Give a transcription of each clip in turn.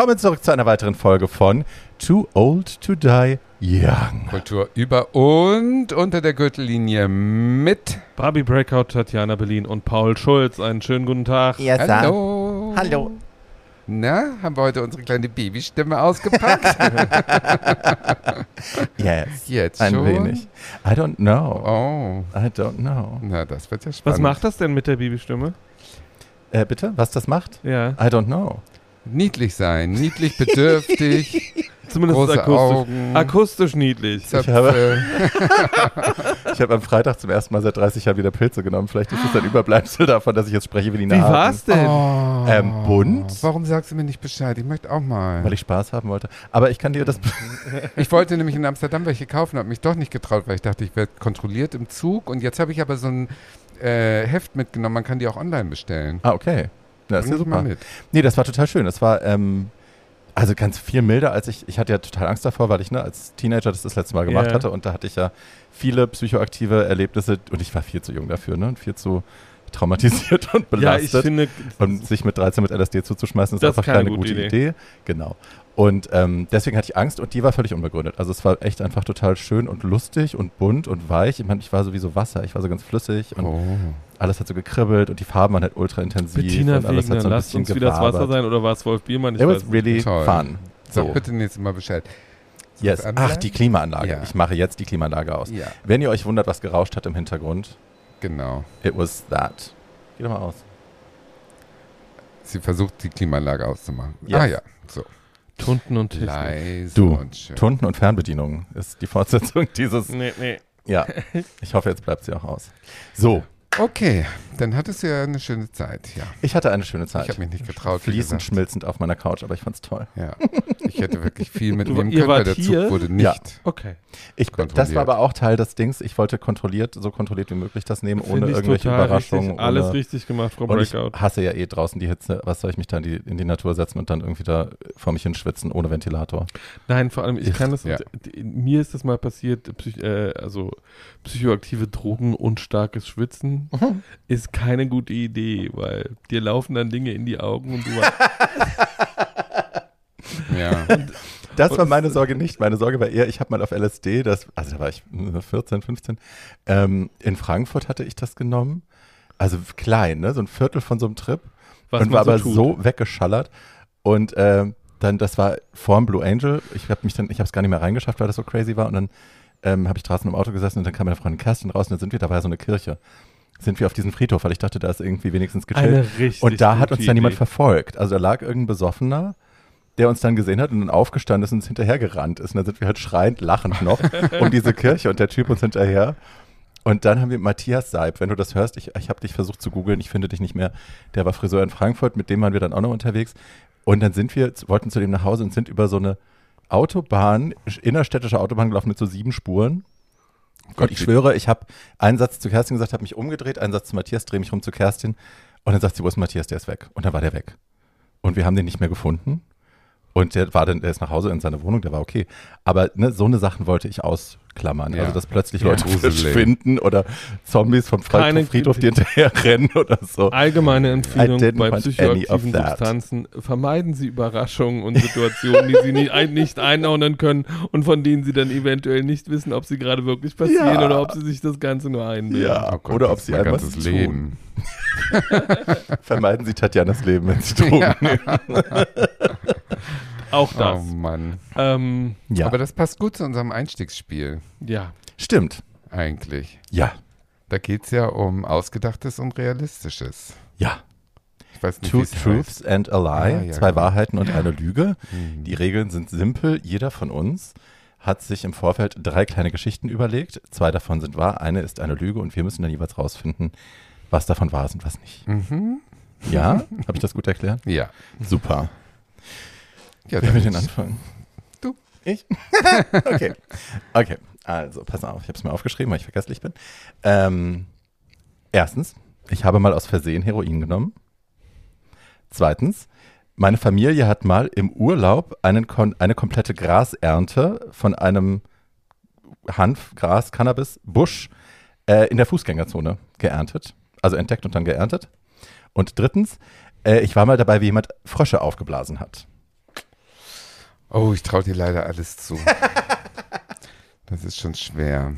Willkommen zurück zu einer weiteren Folge von Too Old to Die Young. Kultur über und unter der Gürtellinie mit Barbie Breakout, Tatjana Berlin und Paul Schulz. Einen schönen guten Tag. Hallo. Hallo. Na, haben wir heute unsere kleine Babystimme ausgepackt? Yes. Jetzt Ein schon? wenig. I don't know. Oh, I don't know. na, das wird ja spannend. Was macht das denn mit der Babystimme? Äh, bitte? Was das macht? Ja, I don't know. Niedlich sein, niedlich bedürftig, zumindest große akustisch. Augen, Akustisch niedlich. Zöpfe. Ich habe am Freitag zum ersten Mal seit 30 Jahren wieder Pilze genommen. Vielleicht ist es ein Überbleibsel davon, dass ich jetzt spreche wie die Wie Nasen. war's denn? Oh, Ähm, bunt? Warum sagst du mir nicht Bescheid? Ich möchte auch mal. Weil ich Spaß haben wollte. Aber ich kann dir das. Ich wollte nämlich in Amsterdam welche kaufen, habe mich doch nicht getraut, weil ich dachte, ich werde kontrolliert im Zug. Und jetzt habe ich aber so ein äh, Heft mitgenommen. Man kann die auch online bestellen. Ah, okay. Das ist mal super. mit. Nee, das war total schön. Das war ähm, also ganz viel milder, als ich. Ich hatte ja total Angst davor, weil ich ne, als Teenager das das letzte Mal gemacht Ja. hatte und da hatte ich ja viele psychoaktive Erlebnisse und ich war viel zu jung dafür, ne? Und viel zu traumatisiert und Ja, ich belastet. finde, und sich mit 13 mit LSD zuzuschmeißen, ist einfach keine keine gute gute Idee. Idee. Genau. Und ähm, deswegen hatte ich Angst und die war völlig unbegründet. Also es war echt einfach total schön und lustig und bunt und weich. Ich meine, ich war sowieso Wasser, ich war so ganz flüssig und Oh. alles hat so gekribbelt und die Farben waren halt ultra intensiv Bettina und alles hat Wegner, so ein lasst bisschen uns wieder das Wasser sein oder war es Wolf Biermann? Ich It weiß was really Toll. fun. Sag So. bitte nächstes Mal Bescheid. Yes. Ach, die Klimaanlage. Ja. Ich mache jetzt die Klimaanlage aus. Ja, Wenn ihr euch wundert, was gerauscht hat im Hintergrund, genau. it was that. Geh doch mal aus. Sie versucht, die Klimaanlage auszumachen. Yes. Ah ja, so. Tunten und Technik. Leise Du, und schön. Tunden und Fernbedienung ist die Fortsetzung dieses. Nee, nee. Ja, ich hoffe, jetzt bleibt sie auch aus. So, Okay, dann hattest du ja eine schöne Zeit. Ja, ich hatte eine schöne ich Zeit. habe mich nicht getraut. Fließend schmilzend auf meiner Couch, aber ich fand's toll. Ja, ich hätte wirklich viel mitnehmen ihr können, weil der Zug hier? wurde nicht. Ja. Okay. Ich, das war aber auch Teil des Dings. Ich wollte kontrolliert, so kontrolliert wie möglich das nehmen, ohne Finde ich irgendwelche total Überraschungen. Richtig, alles ohne, richtig gemacht, Frau Und ich Breakout. hasse ja eh draußen die Hitze. Was soll ich mich da in die, in die Natur setzen und dann irgendwie da vor mich hinschwitzen ohne Ventilator? Nein, vor allem, ich Ich- kann das, ja. mir ist das mal passiert, psych, äh, also psychoaktive Drogen und starkes Schwitzen Mhm. ist keine gute Idee, weil dir laufen dann Dinge in die Augen und du Ja, Das war meine Sorge nicht. Meine Sorge war eher, ich habe mal auf LSD, das, also da war ich äh, 14, 15, ähm, in Frankfurt hatte ich das genommen. Also klein, ne? so ein Viertel von so einem Trip. was und war aber tut. so weggeschallert. Und ähm, dann, das war vorm Blue Angel. Ich habe mich dann, ich habe es gar nicht mehr reingeschafft, weil das so crazy war. Und dann ähm, habe ich draußen im Auto gesessen und dann kam meine Freundin Kerstin raus und dann sind wir, da war ja so eine Kirche. Sind wir auf diesen Friedhof, weil ich dachte, da ist irgendwie wenigstens gechillt. Und da hat uns dann jemand verfolgt. Also da lag irgendein Besoffener, der uns dann gesehen hat und dann aufgestanden ist und uns hinterhergerannt ist. Und dann sind wir halt schreiend, lachend noch um diese Kirche und der Typ uns hinterher. Und dann haben wir Matthias Seib, wenn du das hörst, ich, ich habe dich versucht zu googeln, ich finde dich nicht mehr. Der war Friseur in Frankfurt, mit dem waren wir dann auch noch unterwegs. Und dann sind wir, wollten zu dem nach Hause und sind über so eine Autobahn, innerstädtische Autobahn gelaufen mit so sieben Spuren. Und ich schwöre, ich habe einen Satz zu Kerstin gesagt, habe mich umgedreht, einen Satz zu Matthias, drehe mich rum zu Kerstin. Und dann sagt sie, wo ist Matthias? Der ist weg. Und dann war der weg. Und wir haben den nicht mehr gefunden. Und der war dann, der ist nach Hause in seine Wohnung, der war okay. Aber ne, so eine Sachen wollte ich ausklammern. Ja. Also, dass plötzlich Ja, Leute gruselig. verschwinden oder Zombies vom Keine Friedhof, dir hinterher rennen oder so. Allgemeine Empfehlung bei psychoaktiven. Substanzen. Vermeiden Sie Überraschungen und Situationen, die Sie nicht, ein, nicht einordnen können und von denen Sie dann eventuell nicht wissen, ob sie gerade wirklich passieren Ja. oder ob Sie sich das Ganze nur einbilden. Ja, Oh Gott, oder das ob sie einfach ganzes tun. Leben. Vermeiden Sie Tatjanas Leben, wenn Sie Drogen nehmen. Auch das. Oh Mann. Ähm, Ja, Aber das passt gut zu unserem Einstiegsspiel, ja. stimmt. eigentlich. Ja, Da geht es ja um Ausgedachtes und Realistisches. ja. Ich weiß nicht, Two wie es heißt. Truths and a Lie, Ah, ja, zwei genau. Wahrheiten und eine Lüge. Hm. Die Regeln sind simpel. Jeder von uns hat sich im Vorfeld drei kleine Geschichten überlegt. Zwei davon sind wahr, eine ist eine Lüge und wir müssen dann jeweils rausfinden, was davon wahr ist und was nicht. Mhm. Ja? Habe ich das gut erklärt? Ja. Super. Ja Wer will denn anfangen? Du. Ich? okay. Okay, also pass auf, ich habe es mir aufgeschrieben, weil ich vergesslich bin. Ähm, erstens, ich habe mal aus Versehen Heroin genommen. Zweitens, meine Familie hat mal im Urlaub einen eine komplette Grasernte von einem Hanf, Gras, Cannabis, Busch äh, in der Fußgängerzone geerntet. Also entdeckt und dann geerntet. Und drittens, äh, ich war mal dabei, wie jemand Frösche aufgeblasen hat. Oh, ich traue dir leider alles zu. das ist schon schwer.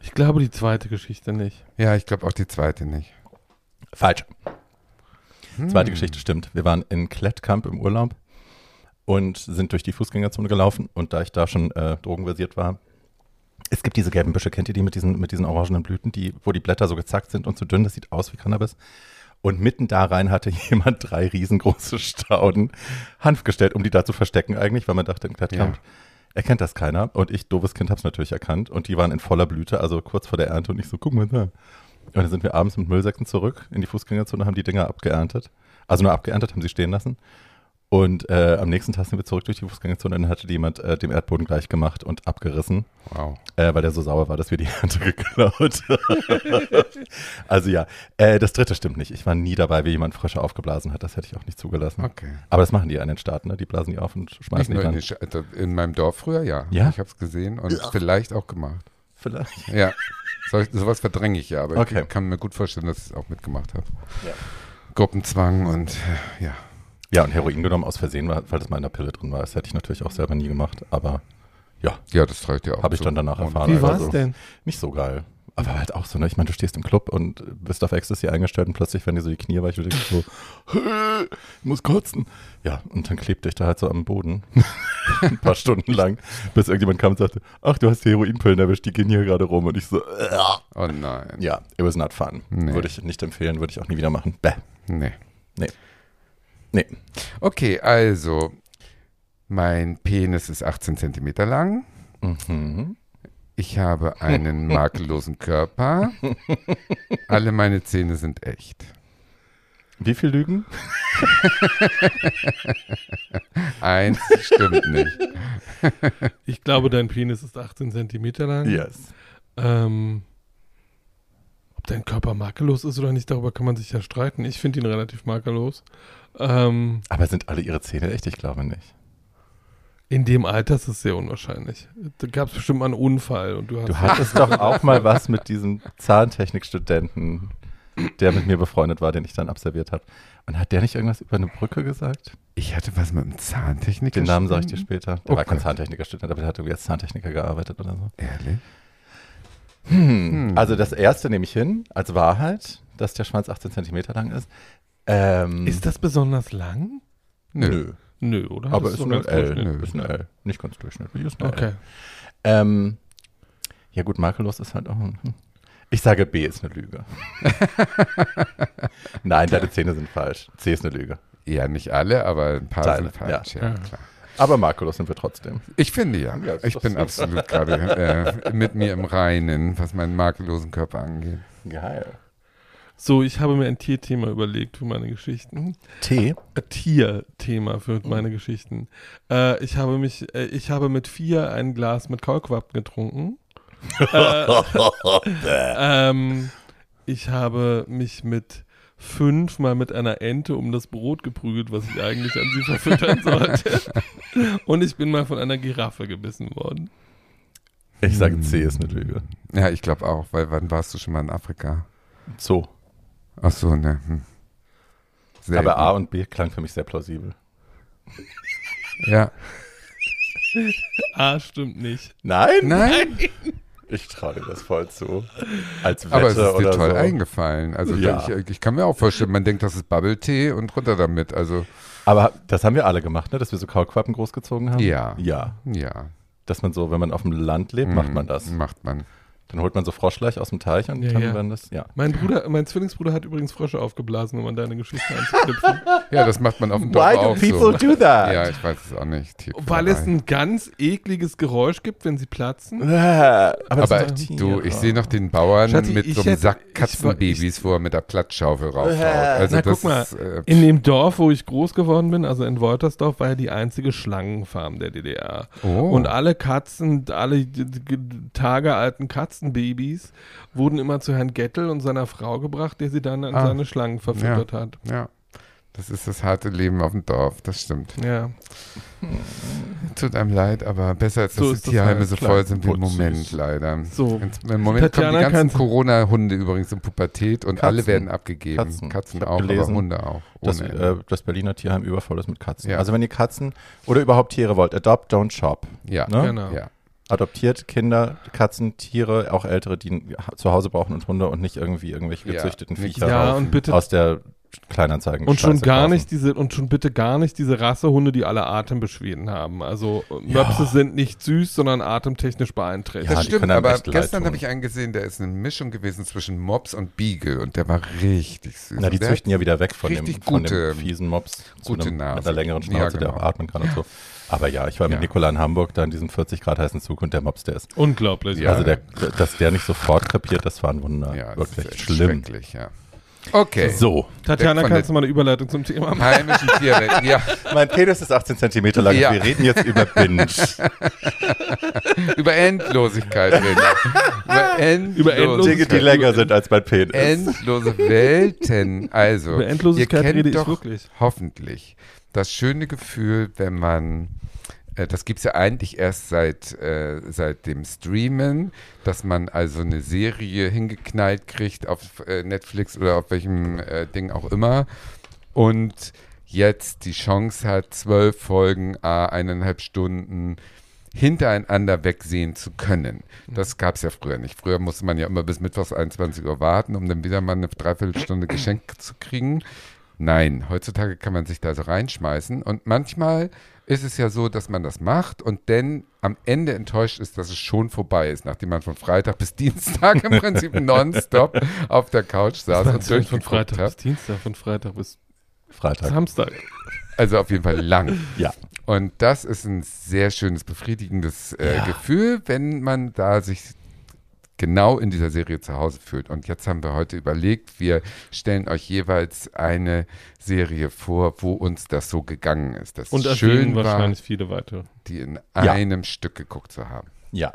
Ich glaube die zweite Geschichte nicht. Ja, ich glaube auch die zweite nicht. Falsch. Hm. Zweite Geschichte stimmt. Wir waren in Klettkamp im Urlaub und sind durch die Fußgängerzone gelaufen. Und da ich da schon äh, drogenversiert war, es gibt diese gelben Büsche, kennt ihr die mit diesen, mit diesen orangenen Blüten, die, wo die Blätter so gezackt sind und so dünn, das sieht aus wie Cannabis. Und mitten da rein hatte jemand drei riesengroße Stauden Hanf gestellt, um die da zu verstecken eigentlich, weil man dachte, im Klettkamp Ja. erkennt das keiner. Und ich, doofes Kind, hab's natürlich erkannt. Und die waren in voller Blüte, also kurz vor der Ernte. Und ich so, guck mal da. Und dann sind wir abends mit Müllsäcken zurück in die Fußgängerzone, haben die Dinger abgeerntet. Also nur abgeerntet, haben sie stehen lassen. Und äh, am nächsten Tag sind wir zurück durch die Fußgängerzone und dann hatte jemand äh, dem Erdboden gleich gemacht und abgerissen, Wow. äh, weil der so sauer war, dass wir die Ernte geklaut haben. also ja, äh, das dritte stimmt nicht. Ich war nie dabei, wie jemand Frösche aufgeblasen hat. Das hätte ich auch nicht zugelassen. Okay. Aber das machen die ja in den Staaten, ne? Die blasen die auf und Nicht schmeißen die nur in, dann. den Sch- also in meinem Dorf früher, ja. Ja? Ich habe es gesehen und vielleicht auch gemacht. Vielleicht. Ja. So, sowas verdränge ich ja, aber Okay. ich kann mir gut vorstellen, dass ich es auch mitgemacht habe. Ja. Gruppenzwang und ja. Ja, und Heroin genommen aus Versehen, weil weil das mal in der Pille drin war. Das hätte ich natürlich auch selber nie gemacht. Aber ja, Ja, das traue ich dir auch. Habe ich dann danach erfahren. Wie aber war's so. denn? nicht so geil. Aber halt auch so, ne? Ich meine, du stehst im Club und bist auf Ecstasy eingestellt und plötzlich werden dir so die Knie weich und du denkst so, ich muss kotzen. Ja, und dann klebte ich da halt so am Boden. Ein paar Stunden lang, bis irgendjemand kam und sagte, ach, du hast die Heroinpillen erwischt, die gehen hier gerade rum. Und ich so, "Ugh." Oh nein. ja, it was not fun. Nee. Würde ich nicht empfehlen, würde ich auch nie wieder machen. Bäh. Nee. Nee. Okay, also mein Penis ist 18 Zentimeter lang. Mhm. Ich habe einen makellosen Körper. Alle meine Zähne sind echt. Wie viel Lügen? Eins stimmt nicht. Ich glaube, dein Penis ist 18 Zentimeter lang. Yes. Ähm, ob dein Körper makellos ist oder nicht, darüber kann man sich ja streiten. Ich finde ihn relativ makellos. Ähm, Aber sind alle ihre Zähne echt? Ich glaube nicht. in dem Alter ist es sehr unwahrscheinlich. Da gab es bestimmt mal einen Unfall und du hast. Du hattest doch auch mal was mit diesem Zahntechnikstudenten, der mit mir befreundet war, den ich dann absolviert habe. Und hat der nicht irgendwas über eine Brücke gesagt? Ich hatte was mit einem Zahntechniker. Den Namen sage ich dir später. Der Oh war kein Gott. Zahntechnikerstudent, aber der hat irgendwie als Zahntechniker gearbeitet oder so. Ehrlich? Hm. Also das erste nehme ich hin, als Wahrheit, dass der Schwanz 18 Zentimeter lang ist. Ähm, ist das besonders lang? Nö. Nö, oder? Aber ist doch eine ganz L. durchschnittlich. Ist eine L. Nicht ganz durchschnittlich, ist eine L. Okay. Ähm, ja gut, makellos ist halt auch. ein- hm. Ich sage B ist eine Lüge. Nein, deine Zähne sind falsch. C ist eine Lüge. Ja, nicht alle, aber ein paar Teile, sind falsch. Ja. ja. klar. Aber makellos sind wir trotzdem. Ich finde ja. Ja, ist ich bin so. absolut gerade äh, mit mir im Reinen, was meinen makellosen Körper angeht. Geil. So, ich habe mir ein Tierthema überlegt für meine Geschichten. T. Ein Tierthema für meine Geschichten. Äh, ich habe mich, äh, ich habe mit vier ein Glas mit Kaulquappen getrunken. äh, ähm, ich habe mich mit fünf mal mit einer Ente um das Brot geprügelt, was ich eigentlich an sie verfüttern sollte. Und ich bin mal von einer Giraffe gebissen worden. Ich sage C ist eine Lüge. Ja, ich glaube auch, weil wann warst du schon mal in Afrika? So. Ach so, ne. Hm. Selten. Aber A und B klang für mich sehr plausibel. Ja. Ah, stimmt nicht. Nein? Nein, Ich traue dir das voll zu. Als Wette aber es ist dir oder toll so. eingefallen. Also Ja. ich, ich kann mir auch vorstellen, man denkt, das ist Bubble-Tee und runter damit. Also Aber das haben wir alle gemacht, ne? dass wir so Kaulquappen großgezogen haben. Ja. Ja. ja. Dass man so, wenn man auf dem Land lebt, macht man das. Macht man. Dann holt man so Froschleich aus dem Teich und Ja, dann ja. werden das, ja. Mein Bruder, mein Zwillingsbruder hat übrigens Frösche aufgeblasen, um an deine Geschichte anzuknüpfen. Ja, das macht man auf dem Dorf auch so. do that? Ja, ich weiß es auch nicht. Weil es ein ganz ekliges Geräusch gibt, wenn sie platzen. Aber Aber du, ich sehe noch den Bauern Schatzi, mit so einem hätte- Sack Katzenbabys, wo er mit der Klatschschaufel raufhaut. Äh. Also Na, das guck mal, ist, äh, In dem Dorf, wo ich groß geworden bin, also in Woltersdorf, war ja die einzige Schlangenfarm der DDR. oh. Und alle Katzen, alle d- d- tagealten Katzenbabys wurden immer zu Herrn Gettel und seiner Frau gebracht, der sie dann an Ah. seine Schlangen verfüttert hat. ja. Das ist das harte Leben auf dem Dorf, das stimmt. Ja. Tut einem leid, aber besser als dass So die ist das Tierheime halt, so voll sind wie im. Moment, leider. So. Im Moment Tatjana kommen die ganzen Corona-Hunde übrigens in Pubertät und Katzen. alle werden abgegeben. Katzen. Katzen, auch, gelesen, aber Hunde auch. Das, Ohne Ende. äh, das Berliner Tierheim übervoll ist mit Katzen. Ja. Also wenn ihr Katzen oder überhaupt Tiere wollt, adopt, don't shop. ja, ne? Genau. ja. Adoptiert Kinder, Katzen, Tiere, auch Ältere, die zu Hause brauchen und Hunde und nicht irgendwie irgendwelche Ja, gezüchteten nichts Viecher Ja, und bitte aus der Kleinanzeigen. und schon gar kaufen. nicht diese und schon bitte gar nicht diese Rassehunde, die alle Atembeschwerden haben. Also Möpse sind nicht süß, sondern atemtechnisch beeinträchtigt. Ja, das stimmt, einem aber gestern habe ich einen gesehen, der ist eine Mischung gewesen zwischen Mops und Beagle und der war richtig süß. Na, die der züchten ja wieder weg von dem, richtig von gute- dem fiesen Mops zu gute einem, mit Nase. einer längeren Ja, Schnauze, der genau. auch atmen kann und so. Aber ja, ich war mit Ja. Nikola in Hamburg, da in diesem 40 Grad heißen Zug und der Mops, der ist. Unglaublich. Ja. also der, dass der nicht sofort krepiert, das war ein Wunder. Ja, das Wirklich schlimm. Schrecklich, ja. Okay. So, Tatjana, kannst du mal eine Überleitung zum Thema machen? Heimischen Tiere. Ja, mein Penis ist 18 Zentimeter lang. Ja. Wir reden jetzt über Binge. über Endlosigkeit reden. über Endlosigkeit. Über Endlosigkeit. Dinge, die länger sind als mein Penis. Endlose Welten. Also, Über Endlosigkeit ihr kennt rede ich doch wirklich. hoffentlich das schöne Gefühl, wenn man, äh, das gibt es ja eigentlich erst seit, äh, seit dem Streamen, dass man also eine Serie hingeknallt kriegt auf äh, Netflix oder auf welchem äh, Ding auch immer und jetzt die Chance hat, zwölf Folgen, a eineinhalb Stunden hintereinander wegsehen zu können. Das gab es ja früher nicht. Früher musste man ja immer bis mittwochs 21 Uhr warten, um dann wieder mal eine Dreiviertelstunde geschenkt zu kriegen. Nein, heutzutage kann man sich da so reinschmeißen und manchmal ist es ja so, dass man das macht und dann am Ende enttäuscht ist, dass es schon vorbei ist, nachdem man von Freitag bis Dienstag im Prinzip nonstop auf der Couch saß und Meinst du von durchgeguckt Freitag bis hat. Dienstag, von Freitag bis Freitag. Samstag. Also auf jeden Fall lang. Ja. Und das ist ein sehr schönes, befriedigendes äh, Ja. Gefühl, wenn man da sich genau in dieser Serie zu Hause fühlt. Und jetzt haben wir heute überlegt, wir stellen euch jeweils eine Serie vor, wo uns das so gegangen ist. Das Und schön war, wahrscheinlich viele weitere. die in Ja. einem Stück geguckt zu haben. Ja.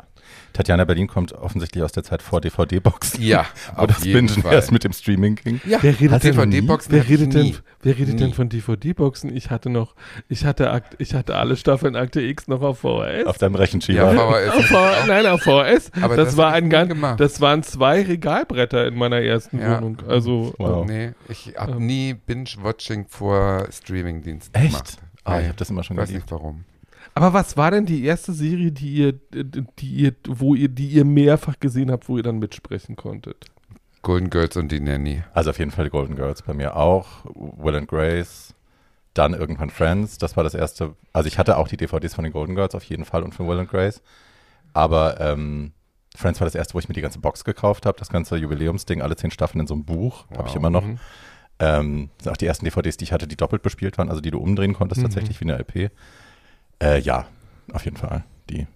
Tatjana Berlin kommt offensichtlich aus der Zeit vor DVD-Boxen. Ja, auf das jeden Bingen Fall. erst mit dem Streaming ging. Ja, Wer redet denn- DVD-Boxen Wer ich redet denn, wer redet denn von DVD-Boxen? Ich hatte noch, ich hatte, Akt, ich hatte alle Staffeln Akte X noch auf VHS. Auf deinem Ja, Rechenschieber. VHS. Auf Nein, auf VHS. Aber das, das war ich ein ganz, gemacht. das waren zwei Regalbretter in meiner ersten Ja. Wohnung. Also Wow. Nee, ich habe Ähm. nie Binge-Watching vor Streamingdiensten Echt? gemacht. Ah, Nee, ich habe das immer schon weiß geliebt. nicht warum. Aber was war denn die erste Serie, die ihr, die ihr, wo ihr, die ihr mehrfach gesehen habt, wo ihr dann mitsprechen konntet? Golden Girls und die Nanny. Also auf jeden Fall die Golden Girls bei mir auch. Will and Grace. Dann irgendwann Friends. Das war das erste. Also ich hatte auch die DVDs von den Golden Girls auf jeden Fall und von Will and Grace. Aber ähm, Friends war das erste, wo ich mir die ganze Box gekauft habe. Das ganze Jubiläumsding, alle zehn Staffeln in so einem Buch. Habe ich Wow. immer noch. Mhm. Ähm, das sind auch die ersten DVDs, die ich hatte, die doppelt bespielt waren, also die du umdrehen konntest, Mhm. tatsächlich wie eine LP. Äh, ja, auf jeden Fall. Die.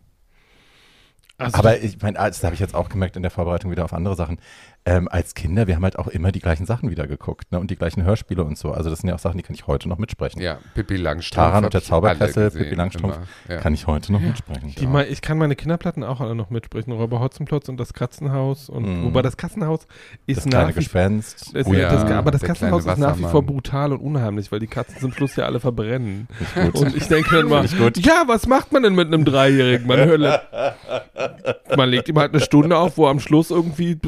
Also Aber ich meine, das habe ich jetzt auch gemerkt in der Vorbereitung wieder auf andere Sachen. Ähm, als Kinder, wir haben halt auch immer die gleichen Sachen wieder geguckt ne? und die gleichen Hörspiele und so. Also das sind ja auch Sachen, die kann ich heute noch mitsprechen. Ja, Pippi Langstrumpf. Taran und der Zauberkessel, Pippi Langstrumpf. Ja. Kann ich heute noch mitsprechen. Die ich kann meine Kinderplatten auch alle noch mitsprechen. Räuber Hotzenplotz und das Katzenhaus. Und Mhm. wobei das Katzenhaus ist Das nach kleine wie Gespenst. es, Oh ja, das, aber das der Katzenhaus ist nach wie vor brutal und unheimlich, weil die Katzen zum Schluss ja alle verbrennen. Und ich denke dann mal, ja, was macht man denn mit einem Dreijährigen? Man, hört, man legt ihm halt eine Stunde auf, wo am Schluss irgendwie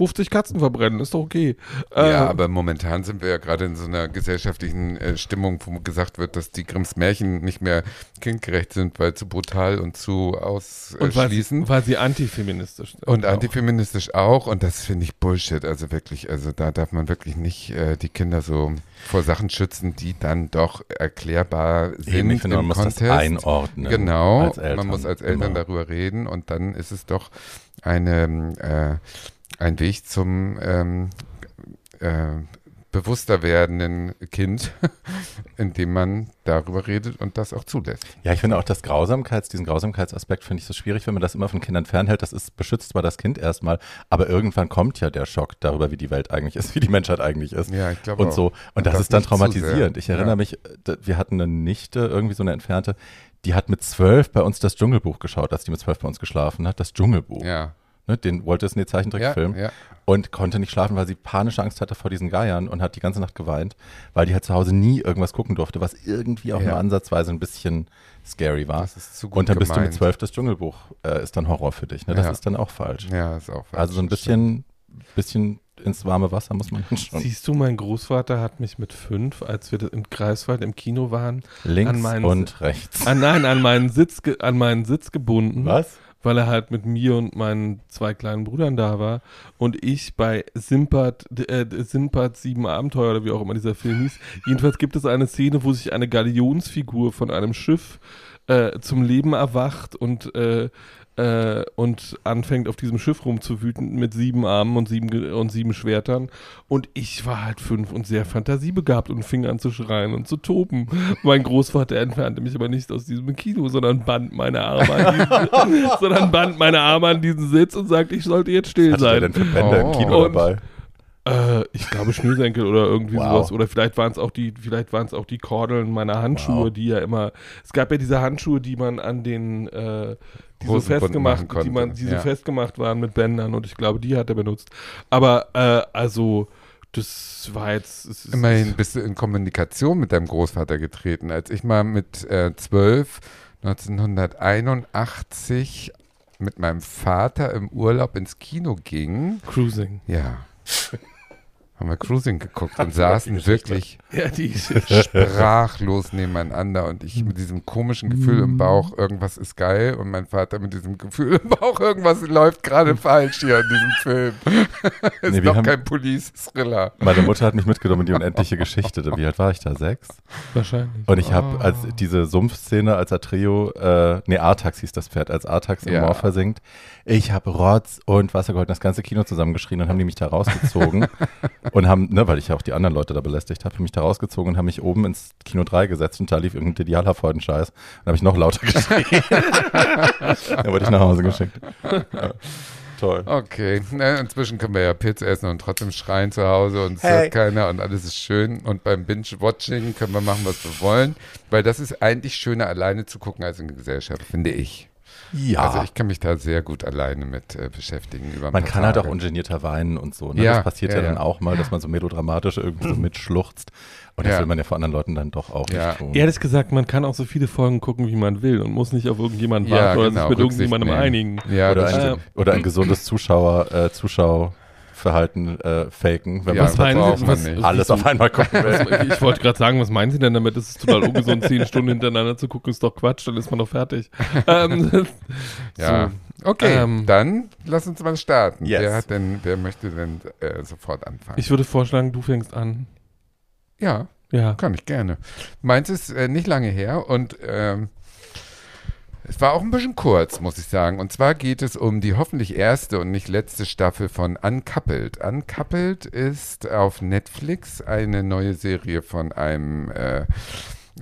50 Katzen verbrennen. Ist doch okay. Ja, Äh, aber momentan sind wir ja gerade in so einer gesellschaftlichen äh, Stimmung, wo gesagt wird, dass die Grimms Märchen nicht mehr kindgerecht sind, weil zu brutal und zu und weil, ausschließend. weil sie antifeministisch sind. Und auch. antifeministisch auch, und das finde ich Bullshit. Also wirklich, also da darf man wirklich nicht äh, die Kinder so vor Sachen schützen, die dann doch erklärbar sind Eben, ich finde, man im muss Contest. das einordnen. Genau, als Eltern. man muss als Eltern Immer. darüber reden und dann ist es doch eine, äh, ein Weg zum ähm, äh, bewusster werdenden Kind, indem man darüber redet und das auch zulässt. Ja, ich finde auch das Grausamkeits, diesen Grausamkeitsaspekt finde ich so schwierig, wenn man das immer von Kindern fernhält. Das ist beschützt zwar das Kind erstmal, aber irgendwann kommt ja der Schock darüber, wie die Welt eigentlich ist, wie die Menschheit eigentlich ist. Ja, ich glaube und so. Und, Und das, das ist dann traumatisierend. Ich erinnere Ja. mich, wir hatten eine Nichte, irgendwie so eine entfernte, die hat mit zwölf bei uns das Dschungelbuch geschaut, als die mit zwölf bei uns geschlafen hat, das Dschungelbuch. Ja, ne, den Walt Disney Zeichentrickfilm. Ja, ja. Und konnte nicht schlafen, weil sie panische Angst hatte vor diesen Geiern und hat die ganze Nacht geweint, weil die halt zu Hause nie irgendwas gucken durfte, was irgendwie auch Ja. nur ansatzweise ein bisschen scary war. Das ist zu gut und dann bist du mit gemeint. zwölf, das Dschungelbuch äh, ist dann Horror für dich. Ne? Das Ja. ist dann auch falsch. Ja, ist auch Also so ein falsch. bisschen, bisschen ins warme Wasser muss man schon. Siehst du, mein Großvater hat mich mit fünf, als wir in Greifswald im Kino waren, Links an meinen- und rechts. an, nein, an meinen Sitz, an meinen Sitz gebunden. Was? Weil er halt mit mir und meinen zwei kleinen Brüdern da war und ich bei Simpert, äh, Simpert Sieben Abenteuer oder wie auch immer dieser Film hieß. Jedenfalls gibt es eine Szene, wo sich eine Galionsfigur von einem Schiff äh, zum Leben erwacht und äh, äh, und anfängt auf diesem Schiff rumzuwüten mit sieben Armen und sieben und sieben Schwertern und ich war halt fünf und sehr fantasiebegabt und fing an zu schreien und zu toben. Mein Großvater entfernte mich aber nicht aus diesem Kino, sondern band meine Arme an diesen, sondern band meine Arme an diesen Sitz und sagte, ich sollte jetzt still Hatte der sein. denn für Bänder im Oh. Kino Und- dabei? Äh, ich glaube Schnürsenkel oder irgendwie Wow. sowas. Oder vielleicht waren es auch die, vielleicht waren es auch die Kordeln meiner Handschuhe, Wow. die ja immer. Es gab ja diese Handschuhe, die man an den äh, die so festgemacht, die man, die so ja. festgemacht waren mit Bändern und ich glaube, die hat er benutzt. Aber äh, also das war jetzt. Es, es, Immerhin bist du in Kommunikation mit deinem Großvater getreten. Als ich mal mit äh, 12, 1981 mit meinem Vater im Urlaub ins Kino ging, Cruising. ja, haben wir Cruising geguckt und saßen wirklich Ja, die sprachlos nebeneinander und ich mit diesem komischen Gefühl im Bauch, irgendwas ist geil und mein Vater mit diesem Gefühl im Bauch, irgendwas läuft gerade falsch hier in diesem Film. ist Nee, doch haben- kein Police-Thriller. Meine Mutter hat mich mitgenommen in die unendliche Geschichte. Wie alt war ich da? Sechs? wahrscheinlich. Und ich habe Oh. als diese Sumpfszene, als Atreo, äh, nee, Artax hieß das Pferd, als Artax im Ja. Moor versinkt, ich habe Rotz und Wasser geholt, das ganze Kino zusammengeschrien und haben die mich da rausgezogen und haben, ne, weil ich ja auch die anderen Leute da belästigt habe, mich da rausgezogen und haben mich oben ins Kino 3 gesetzt und da lief irgendein Idealhaarfreuden-Scheiß und habe ich noch lauter geschrien. da wurde ich nach Hause geschickt. Ja. Toll. Okay, Na, inzwischen können wir ja Pizza essen und trotzdem schreien zu Hause und es Hey. hört keiner und alles ist schön. Und beim Binge-Watching können wir machen, was wir wollen, weil das ist eigentlich schöner, alleine zu gucken als in Gesellschaft, finde ich. Ja. Also ich kann mich da sehr gut alleine mit äh, beschäftigen. Man kann halt auch Tage. ungenierter weinen und so. Ne? Ja, das passiert ja, ja, dann ja. auch mal, dass man so melodramatisch irgendwie so mitschluchzt. Und das Ja. will man ja vor anderen Leuten dann doch auch Ja. nicht tun. Ehrlich gesagt, man kann auch so viele Folgen gucken, wie man will und muss nicht auf irgendjemanden Ja, warten oder genau, sich mit Rücksicht irgendjemandem nehmen. einigen. Ja, oder, ein, stimmt. oder ein gesundes Zuschauer, äh, Zuschauverhalten äh, faken, wenn Ja, man Was meinen Sie, man was, nicht. alles auf einmal gucken will. was, ich wollte gerade sagen, was meinen Sie denn damit? Es ist total ungesund, zehn Stunden hintereinander zu gucken, ist doch Quatsch, dann ist man doch fertig. ähm, Ja. so. Okay, Ähm, dann lass uns mal starten. Yes. Wer hat denn, wer möchte denn äh, sofort anfangen? Ich würde vorschlagen, du fängst an. ja, Ja. kann ich gerne. Meins ist äh, nicht lange her und ähm, es war auch ein bisschen kurz, muss ich sagen. Und zwar geht es um die hoffentlich erste und nicht letzte Staffel von Uncoupled. Uncoupled ist auf Netflix eine neue Serie von einem äh,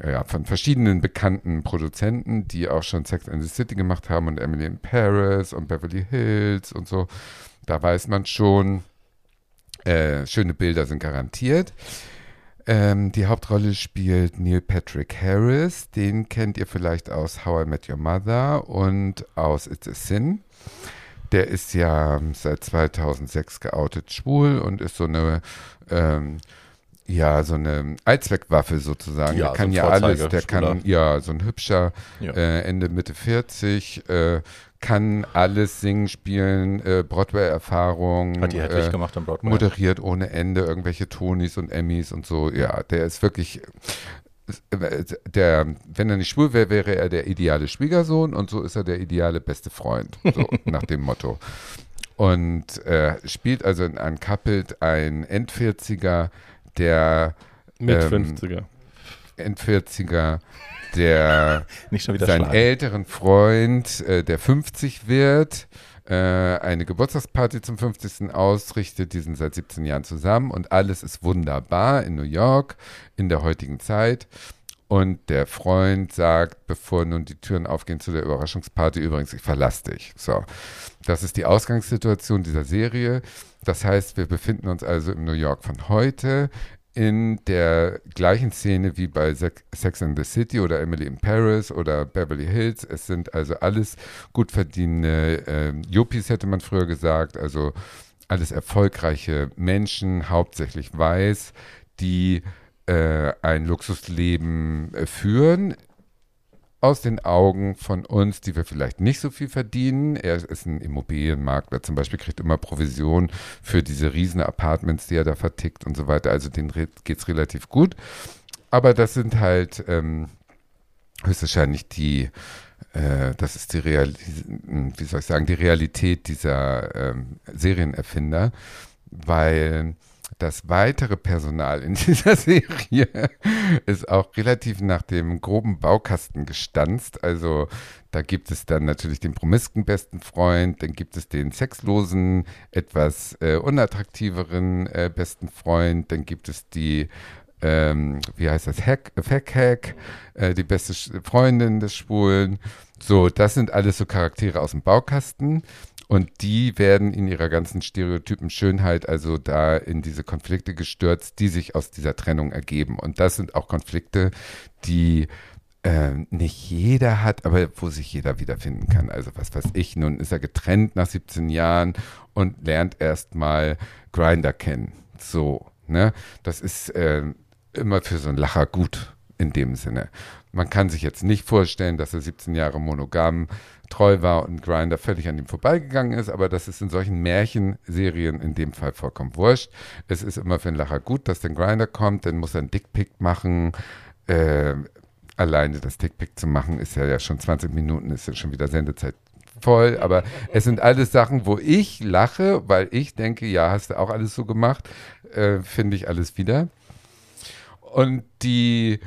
ja, von verschiedenen bekannten Produzenten, die auch schon Sex and the City gemacht haben und Emily in Paris und Beverly Hills und so. Da weiß man schon, äh, schöne Bilder sind garantiert. Ähm, die Hauptrolle spielt Neil Patrick Harris. Den kennt ihr vielleicht aus How I Met Your Mother und aus It's a Sin. Der ist ja seit 2006 geoutet schwul und ist so eine ähm, ja, so eine Allzweckwaffe sozusagen. Ja, der kann so ja alles. Der Vorzeigeschwuler. kann, ja, so ein hübscher, Ja. äh, Ende, Mitte 40, äh, kann alles singen, spielen, äh, Broadway-Erfahrung. Hat die Hedwig äh, gemacht am Broadway. moderiert ohne Ende irgendwelche Tonys und Emmys und so. Ja, der ist wirklich der, wenn er nicht schwul wäre, wäre er der ideale Schwiegersohn und so ist er der ideale beste Freund, so nach dem Motto. Und äh, spielt also in Uncoupled ein Endvierziger, der Mit Ähm, 50er. Endvierziger, der seinen schlagen. älteren Freund, äh, der 50 wird, äh, eine Geburtstagsparty zum 50. ausrichtet. Die sind seit 17 Jahren zusammen und alles ist wunderbar in New York in der heutigen Zeit. Und der Freund sagt, bevor nun die Türen aufgehen zu der Überraschungsparty, übrigens, ich verlasse dich. So, das ist die Ausgangssituation dieser Serie. Das heißt, wir befinden uns also im New York von heute in der gleichen Szene wie bei Sex and the City oder Emily in Paris oder Beverly Hills. Es sind also alles gut verdienende äh, Yuppies, hätte man früher gesagt, also alles erfolgreiche Menschen, hauptsächlich weiß, die äh, ein Luxusleben äh, führen aus den Augen von uns, die wir vielleicht nicht so viel verdienen. Er ist ein Immobilienmakler zum Beispiel, kriegt immer Provision für diese riesen Apartments, die er da vertickt und so weiter. Also denen geht es relativ gut. Aber das sind halt ähm, höchstwahrscheinlich die, äh, das ist die Realität, wie soll ich sagen, die Realität dieser ähm, Serienerfinder, weil das weitere Personal in dieser Serie ist auch relativ nach dem groben Baukasten gestanzt. Also da gibt es dann natürlich den promisken besten Freund, dann gibt es den sexlosen, etwas äh, unattraktiveren äh, besten Freund, dann gibt es die ähm, wie heißt das, Hack, Fack Hack, äh, die beste Freundin des Schwulen. So, das sind alles so Charaktere aus dem Baukasten. Und die werden in ihrer ganzen Stereotypen Schönheit also da in diese Konflikte gestürzt, die sich aus dieser Trennung ergeben. Und das sind auch Konflikte, die äh, nicht jeder hat, aber wo sich jeder wiederfinden kann. Also was weiß ich, nun ist er getrennt nach 17 Jahren und lernt erstmal Grinder kennen. So, ne? Das ist äh, immer für so einen Lacher gut in dem Sinne. Man kann sich jetzt nicht vorstellen, dass er 17 Jahre monogam treu war und Grinder völlig an ihm vorbeigegangen ist, aber das ist in solchen Märchenserien in dem Fall vollkommen wurscht. Es ist immer für einen Lacher gut, dass der Grinder kommt, dann muss er einen Dickpick machen. Äh, alleine das Dickpick zu machen, ist ja, ja schon 20 Minuten, ist ja schon wieder Sendezeit voll, aber es sind alles Sachen, wo ich lache, weil ich denke, ja, hast du auch alles so gemacht, äh, finde ich alles wieder. Und die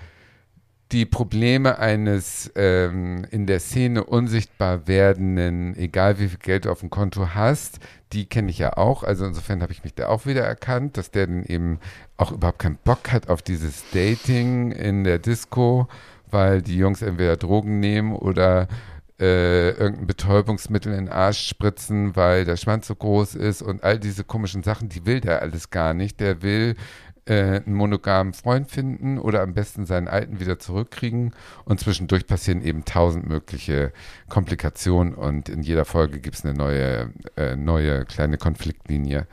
die Probleme eines ähm, in der Szene unsichtbar werdenden, egal wie viel Geld du auf dem Konto hast, die kenne ich ja auch. Also insofern habe ich mich da auch wieder erkannt, dass der dann eben auch überhaupt keinen Bock hat auf dieses Dating in der Disco, weil die Jungs entweder Drogen nehmen oder äh, irgendein Betäubungsmittel in den Arsch spritzen, weil der Schwanz so groß ist und all diese komischen Sachen, die will der alles gar nicht. Der will äh, einen monogamen Freund finden oder am besten seinen alten wieder zurückkriegen. Und zwischendurch passieren eben tausend mögliche Komplikationen und in jeder Folge gibt es eine neue, äh, neue kleine Konfliktlinie.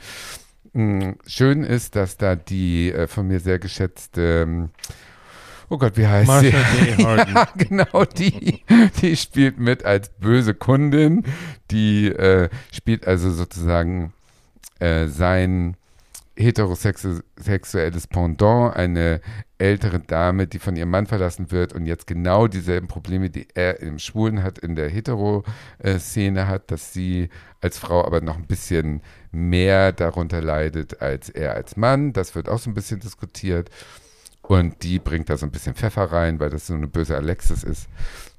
Mhm. Schön ist, dass da die äh, von mir sehr geschätzte ähm, Oh Gott, wie heißt Marsha sie? ja, genau, die, die spielt mit als böse Kundin. Die äh, spielt also sozusagen äh, sein heterosexuelles Pendant, eine ältere Dame, die von ihrem Mann verlassen wird und jetzt genau dieselben Probleme, die er im Schwulen hat, in der Hetero-Szene hat, dass sie als Frau aber noch ein bisschen mehr darunter leidet als er als Mann. Das wird auch so ein bisschen diskutiert. Und die bringt da so ein bisschen Pfeffer rein, weil das so eine böse Alexis ist.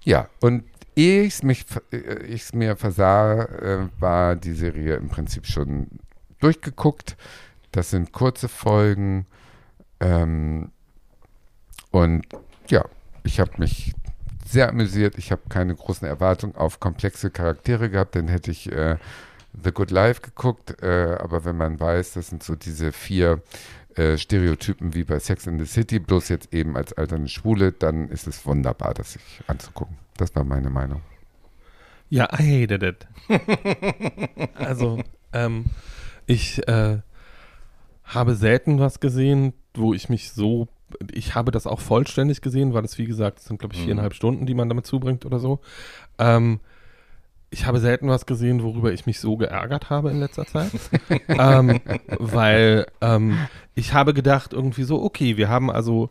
Ja, und ehe ich es mir versah, äh, war die Serie im Prinzip schon durchgeguckt. Das sind kurze Folgen. Ähm, und ja, ich habe mich sehr amüsiert. Ich habe keine großen Erwartungen auf komplexe Charaktere gehabt. Dann hätte ich äh, The Good Life geguckt. Äh, aber wenn man weiß, das sind so diese vier äh, Stereotypen wie bei Sex in the City, bloß jetzt eben als alterne Schwule, dann ist es wunderbar, das sich anzugucken. Das war meine Meinung. Ja, I hated it. also, ähm, ich, äh, habe selten was gesehen, wo ich mich so. Ich habe das auch vollständig gesehen, weil es, wie gesagt, sind, glaube ich, viereinhalb mhm. Stunden, die man damit zubringt oder so. Ähm, ich habe selten was gesehen, worüber ich mich so geärgert habe in letzter Zeit. ähm, weil ähm, ich habe gedacht, irgendwie so, okay, wir haben also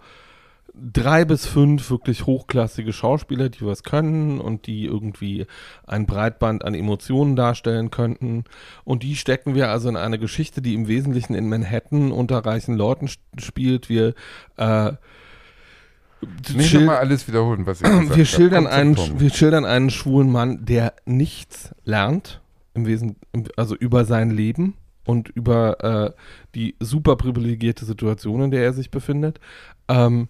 drei bis fünf wirklich hochklassige Schauspieler, die was können und die irgendwie ein Breitband an Emotionen darstellen könnten. Und die stecken wir also in eine Geschichte, die im Wesentlichen in Manhattan unter reichen Leuten spielt. Wir äh, nicht nochmal alles wiederholen, was ich gesagt wir schildern einen, Wir schildern einen schwulen Mann, der nichts lernt, im Wesentlichen, also über sein Leben und über äh, die super privilegierte Situation, in der er sich befindet. Ähm,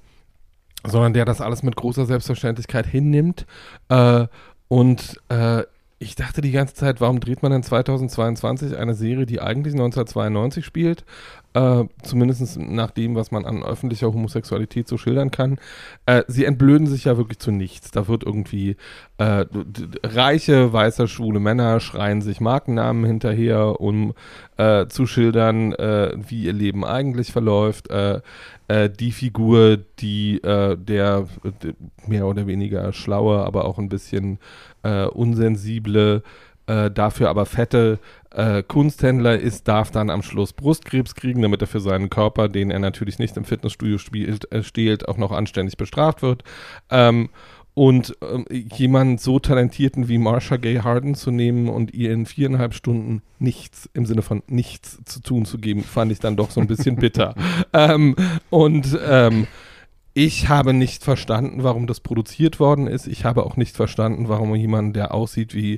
sondern der das alles mit großer Selbstverständlichkeit hinnimmt. Äh, und äh, ich dachte die ganze Zeit, warum dreht man in 2022 eine Serie, die eigentlich 1992 spielt? äh, zumindest nach dem, was man an öffentlicher Homosexualität so schildern kann. Äh, sie entblöden sich ja wirklich zu nichts. Da wird irgendwie äh, reiche, weiße, schwule Männer schreien sich Markennamen hinterher, um äh, zu schildern, äh, wie ihr Leben eigentlich verläuft. Äh, äh, die Figur, die der, der mehr oder weniger schlaue, aber auch ein bisschen unsensible äh, dafür aber fette äh, Kunsthändler ist, darf dann am Schluss Brustkrebs kriegen, damit er für seinen Körper, den er natürlich nicht im Fitnessstudio spielt, äh, stehlt, auch noch anständig bestraft wird. Ähm, und ähm, jemanden so talentierten wie Marsha Gay Harden zu nehmen und ihr in viereinhalb Stunden nichts im Sinne von nichts zu tun zu geben, fand ich dann doch so ein bisschen bitter. ähm, und ähm, ich habe nicht verstanden, warum das produziert worden ist. Ich habe auch nicht verstanden, warum jemand, der aussieht wie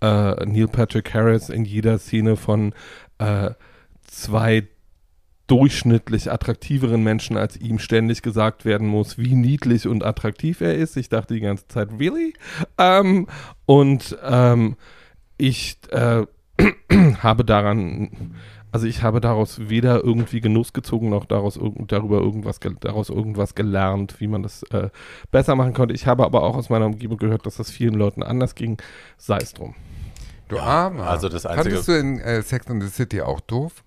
äh, Neil Patrick Harris, in jeder Szene von äh, zwei durchschnittlich attraktiveren Menschen als ihm ständig gesagt werden muss, wie niedlich und attraktiv er ist. Ich dachte die ganze Zeit, really? Ähm, und ähm, ich äh, habe daran also ich habe daraus weder irgendwie Genuss gezogen noch daraus darüber irgendwas daraus irgendwas gelernt, wie man das äh, besser machen konnte. Ich habe aber auch aus meiner Umgebung gehört, dass das vielen Leuten anders ging. Sei es drum. Du Armer. Also das einzige. Fandest du in äh, Sex and the City auch doof?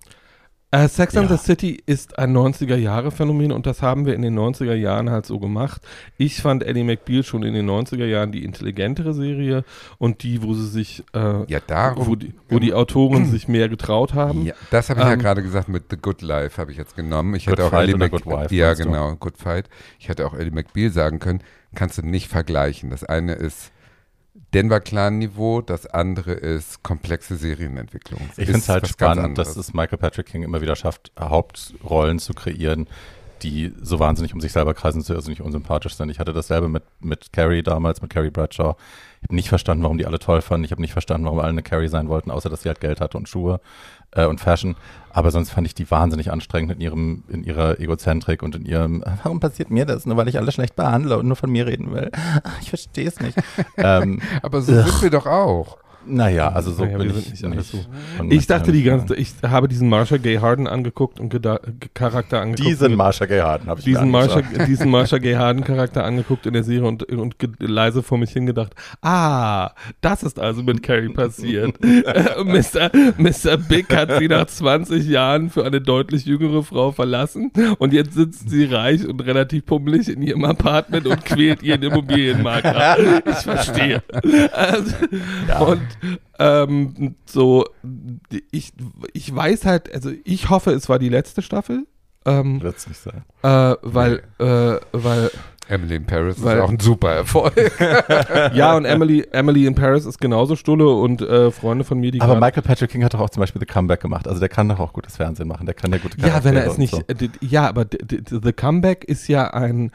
Äh, Sex ja. and the City ist ein 90er-Jahre-Phänomen und das haben wir in den 90er Jahren halt so gemacht. Ich fand Eddie McBeal schon in den 90er Jahren die intelligentere Serie und die, wo sie sich, äh, ja, darum, wo, die, wo die Autoren sich mehr getraut haben. Ja, das habe ich ähm, ja gerade gesagt mit The Good Life habe ich jetzt genommen. Ich hätte auch Ellie McBeal, ja genau? Good Fight. Ich hätte auch Ellie McBeal sagen können, kannst du nicht vergleichen. Das eine ist Denver Clan Niveau, das andere ist komplexe Serienentwicklung. Ich finde es halt spannend, dass es Michael Patrick King immer wieder schafft, Hauptrollen zu kreieren, die so wahnsinnig um sich selber kreisen, also nicht unsympathisch sind. Ich hatte dasselbe mit, mit Carrie damals, mit Carrie Bradshaw. Ich habe nicht verstanden, warum die alle toll fanden. Ich habe nicht verstanden, warum alle eine Carrie sein wollten, außer dass sie halt Geld hatte und Schuhe äh, und Fashion. Aber sonst fand ich die wahnsinnig anstrengend in ihrem, in ihrer Egozentrik und in ihrem, warum passiert mir das? Nur weil ich alle schlecht behandle und nur von mir reden will. Ich verstehe es nicht. ähm, Aber so sind wir doch auch. Naja, also so naja, bin ich nicht. nicht so. Ich dachte die ganze ich habe diesen Marsha Gay Harden angeguckt und Charakter angeguckt. Diesen Marsha Gay Harden habe ich diesen Marsha, diesen Marsha Gay Harden Charakter angeguckt in der Serie und, und leise vor mich hingedacht, ah, das ist also mit Carrie passiert. Mr. Mr. Big hat sie nach 20 Jahren für eine deutlich jüngere Frau verlassen und jetzt sitzt sie reich und relativ pummelig in ihrem Apartment und quält ihren Immobilienmakler. Ich verstehe. Also, ja. Und ähm, so, ich, ich weiß halt, also ich hoffe, es war die letzte Staffel. Ähm, Wird es nicht sein. Äh, weil, äh, weil Emily in Paris weil, ist auch ein super Erfolg. ja, und Emily, Emily in Paris ist genauso stulle und äh, Freunde von mir, die. Aber Michael Patrick King hat doch auch zum Beispiel The Comeback gemacht. Also der kann doch auch gutes Fernsehen machen. Der kann ja gute Charaktere Ja, wenn er es nicht. So. Äh, ja, aber The Comeback ist ja ein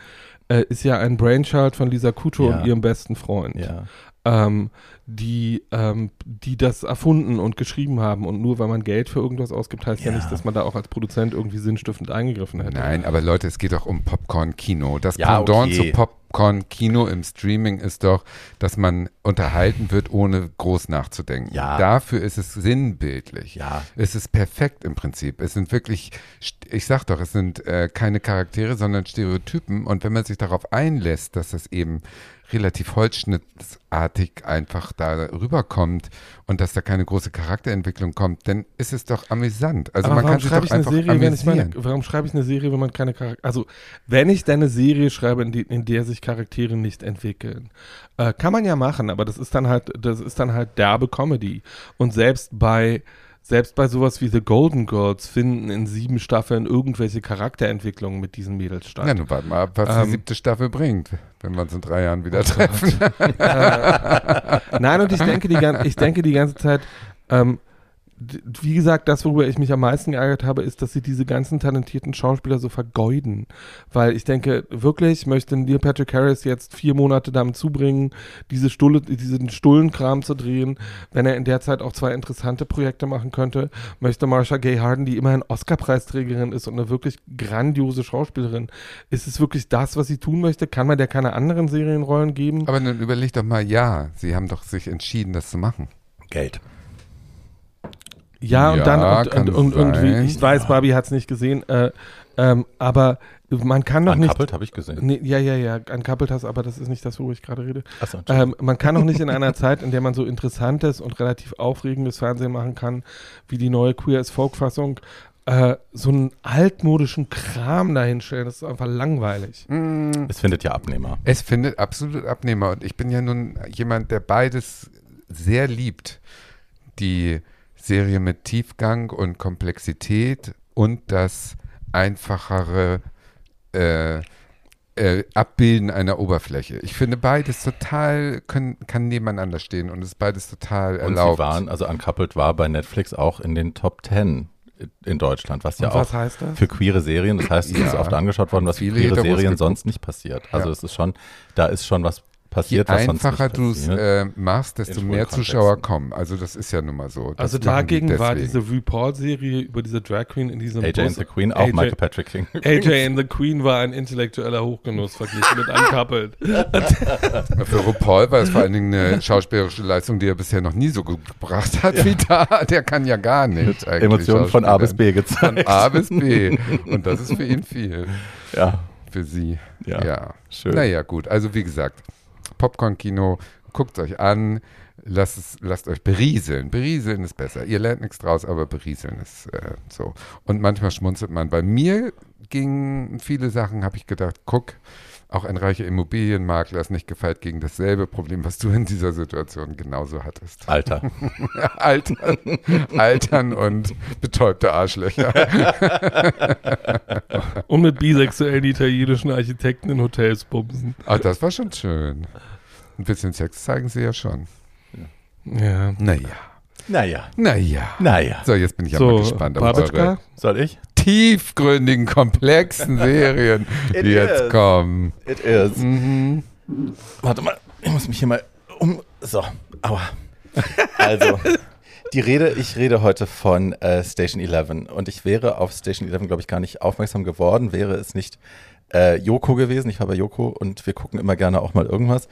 äh, ist ja ein Brainchild von Lisa Kudrow ja. und ihrem besten Freund. Ja ähm, die, ähm, die das erfunden und geschrieben haben. Und nur weil man Geld für irgendwas ausgibt, heißt ja, ja nicht, dass man da auch als Produzent irgendwie sinnstiftend eingegriffen hätte. Nein, aber Leute, es geht doch um Popcorn-Kino. Das ja, Pendant okay. zu Popcorn-Kino im Streaming ist doch, dass man unterhalten wird, ohne groß nachzudenken. Ja. Dafür ist es sinnbildlich. Ja. Es ist perfekt im Prinzip. Es sind wirklich, ich sag doch, es sind äh, keine Charaktere, sondern Stereotypen. Und wenn man sich darauf einlässt, dass es eben relativ holzschnittartig einfach da rüberkommt und dass da keine große Charakterentwicklung kommt, dann ist es doch amüsant. Also Aber man kann sich doch einfach Serie, amüsieren. Meine, warum schreibe ich eine Serie, wenn man keine Charaktere, also wenn ich dann eine Serie schreibe, in, die, in der sich Charaktere nicht entwickeln, äh, kann man ja machen, aber das ist dann halt, das ist dann halt derbe Comedy. Und selbst bei selbst bei sowas wie The Golden Girls finden in sieben Staffeln irgendwelche Charakterentwicklungen mit diesen Mädels statt. Ja, nun warte mal ab, was ähm, die siebte Staffel bringt, wenn wir uns in drei Jahren wieder oh treffen. äh, nein, und ich denke die, ich denke die ganze Zeit, ähm, wie gesagt, das, worüber ich mich am meisten geärgert habe, ist, dass sie diese ganzen talentierten Schauspieler so vergeuden. Weil ich denke, wirklich möchte Neil Patrick Harris jetzt vier Monate damit zubringen, diese Stulle, diesen Stullenkram zu drehen, wenn er in der Zeit auch zwei interessante Projekte machen könnte. Möchte Marsha Gay Harden, die immerhin Oscar-Preisträgerin ist und eine wirklich grandiose Schauspielerin, ist es wirklich das, was sie tun möchte? Kann man der keine anderen Serienrollen geben? Aber dann überleg doch mal, ja, sie haben doch sich entschieden, das zu machen. Geld. Ja, und Ja, dann und, kann und, und irgendwie, ich weiß, Barbie hat es nicht gesehen, äh, ähm, aber man kann doch nicht. Uncoupled habe ich gesehen. Nee, ja, ja, ja, uncoupled hast, aber das ist nicht das, worüber ich gerade rede. Achso, Ähm, man kann auch nicht in einer Zeit, in der man so interessantes und relativ aufregendes Fernsehen machen kann, wie die neue Queer as Folk-Fassung, äh, so einen altmodischen Kram dahinstellen. Das ist einfach langweilig. Mm, es findet ja Abnehmer. Es findet absolut Abnehmer und ich bin ja nun jemand, der beides sehr liebt. Die Serie mit Tiefgang und Komplexität und das einfachere äh, äh, Abbilden einer Oberfläche. Ich finde beides total, können, kann nebeneinander stehen und es ist beides total Und erlaubt. sie waren, also Uncoupled war bei Netflix auch in den Top 10 in Deutschland, was ja und auch was heißt das? für queere Serien, das heißt, es ist Ja. oft angeschaut worden, was für queere Serien sonst nicht passiert. Also Ja. es ist schon, da ist schon was passiert, was sonst einfacher du es äh, machst, desto mehr Zuschauer kommen. Also das ist ja nun mal so. Das Also dagegen war diese RuPaul-Serie über diese Drag Queen in diesem AJ and Bus. the Queen, auch AJ Michael Patrick King. AJ and the Queen war ein intellektueller Hochgenuss verglichen mit Uncoupled. Für RuPaul war es vor allen Dingen eine schauspielerische Leistung, die er bisher noch nie so gut gebracht hat wie da. Der kann ja gar nicht. eigentlich Emotionen von A bis. B Von gezeigt. A bis B. Und das ist für ihn viel. Ja, Für sie. ja, Ja. schön. Naja, gut. Also wie gesagt, Popcorn-Kino, guckt euch an. Lasst, es, lasst euch berieseln. Berieseln ist besser. Ihr lernt nichts draus, aber berieseln ist äh, so. Und manchmal schmunzelt man. Bei mir gingen viele Sachen, habe ich gedacht, guck, auch ein reicher Immobilienmakler ist nicht gefeit gegen dasselbe Problem, was du in dieser Situation genauso hattest. Alter. Altern, Altern und betäubte Arschlöcher. Und mit bisexuellen italienischen Architekten in Hotels bumsen. Ach, das war schon schön. Ein bisschen Sex zeigen sie ja schon. Ja. Naja. Naja, Naja. naja. So, jetzt bin ich So, aber gespannt auf Babitschka? eure Soll ich? tiefgründigen, komplexen Serien, It die jetzt is. kommen. It is. Mhm. Warte mal, ich muss mich hier mal um. So, aua. Also, die Rede, ich rede heute von äh, Station 11 und ich wäre auf Station 11, glaube ich, gar nicht aufmerksam geworden, wäre es nicht äh, Joko gewesen. Ich war bei Joko und wir gucken immer gerne auch mal irgendwas.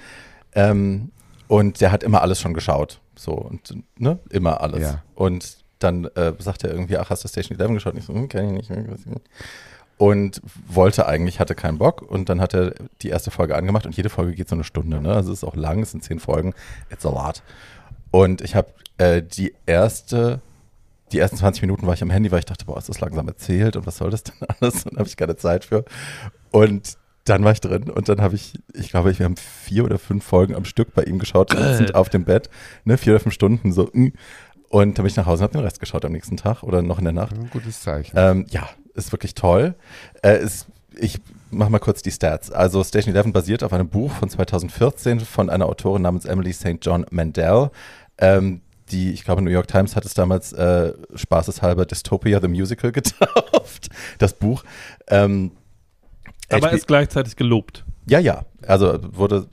Ähm, und der hat immer alles schon geschaut. So, und ne, immer alles. Ja. Und dann äh, sagt er irgendwie, ach, hast du Station 11 geschaut? Und ich so, hm, kenn ich nicht. Und wollte eigentlich, hatte keinen Bock. Und dann hat er die erste Folge angemacht und jede Folge geht so eine Stunde. Ne? Also es ist auch lang, es sind zehn Folgen. It's a lot. Und ich habe äh, die erste, die ersten 20 Minuten war ich am Handy, weil ich dachte, boah, ist das langsam erzählt und was soll das denn alles? Und habe ich keine Zeit für. Und dann war ich drin und dann habe ich, ich glaube, wir haben vier oder fünf Folgen am Stück bei ihm geschaut, sitzend auf dem Bett, ne, vier oder fünf Stunden so. mm. Und dann bin ich nach Hause und habe den Rest geschaut am nächsten Tag oder noch in der Nacht. Ein gutes Zeichen. Ähm, ja, ist wirklich toll. Äh, ist, ich mache mal kurz die Stats. Also Station 11 basiert auf einem Buch von 2014 von einer Autorin namens Emily St. John Mandel. Ähm, die, ich glaube, New York Times hat es damals äh, spaßeshalber Dystopia the Musical getauft, das Buch. Ähm, Aber ist gleichzeitig gelobt. ja, ja. Also wurde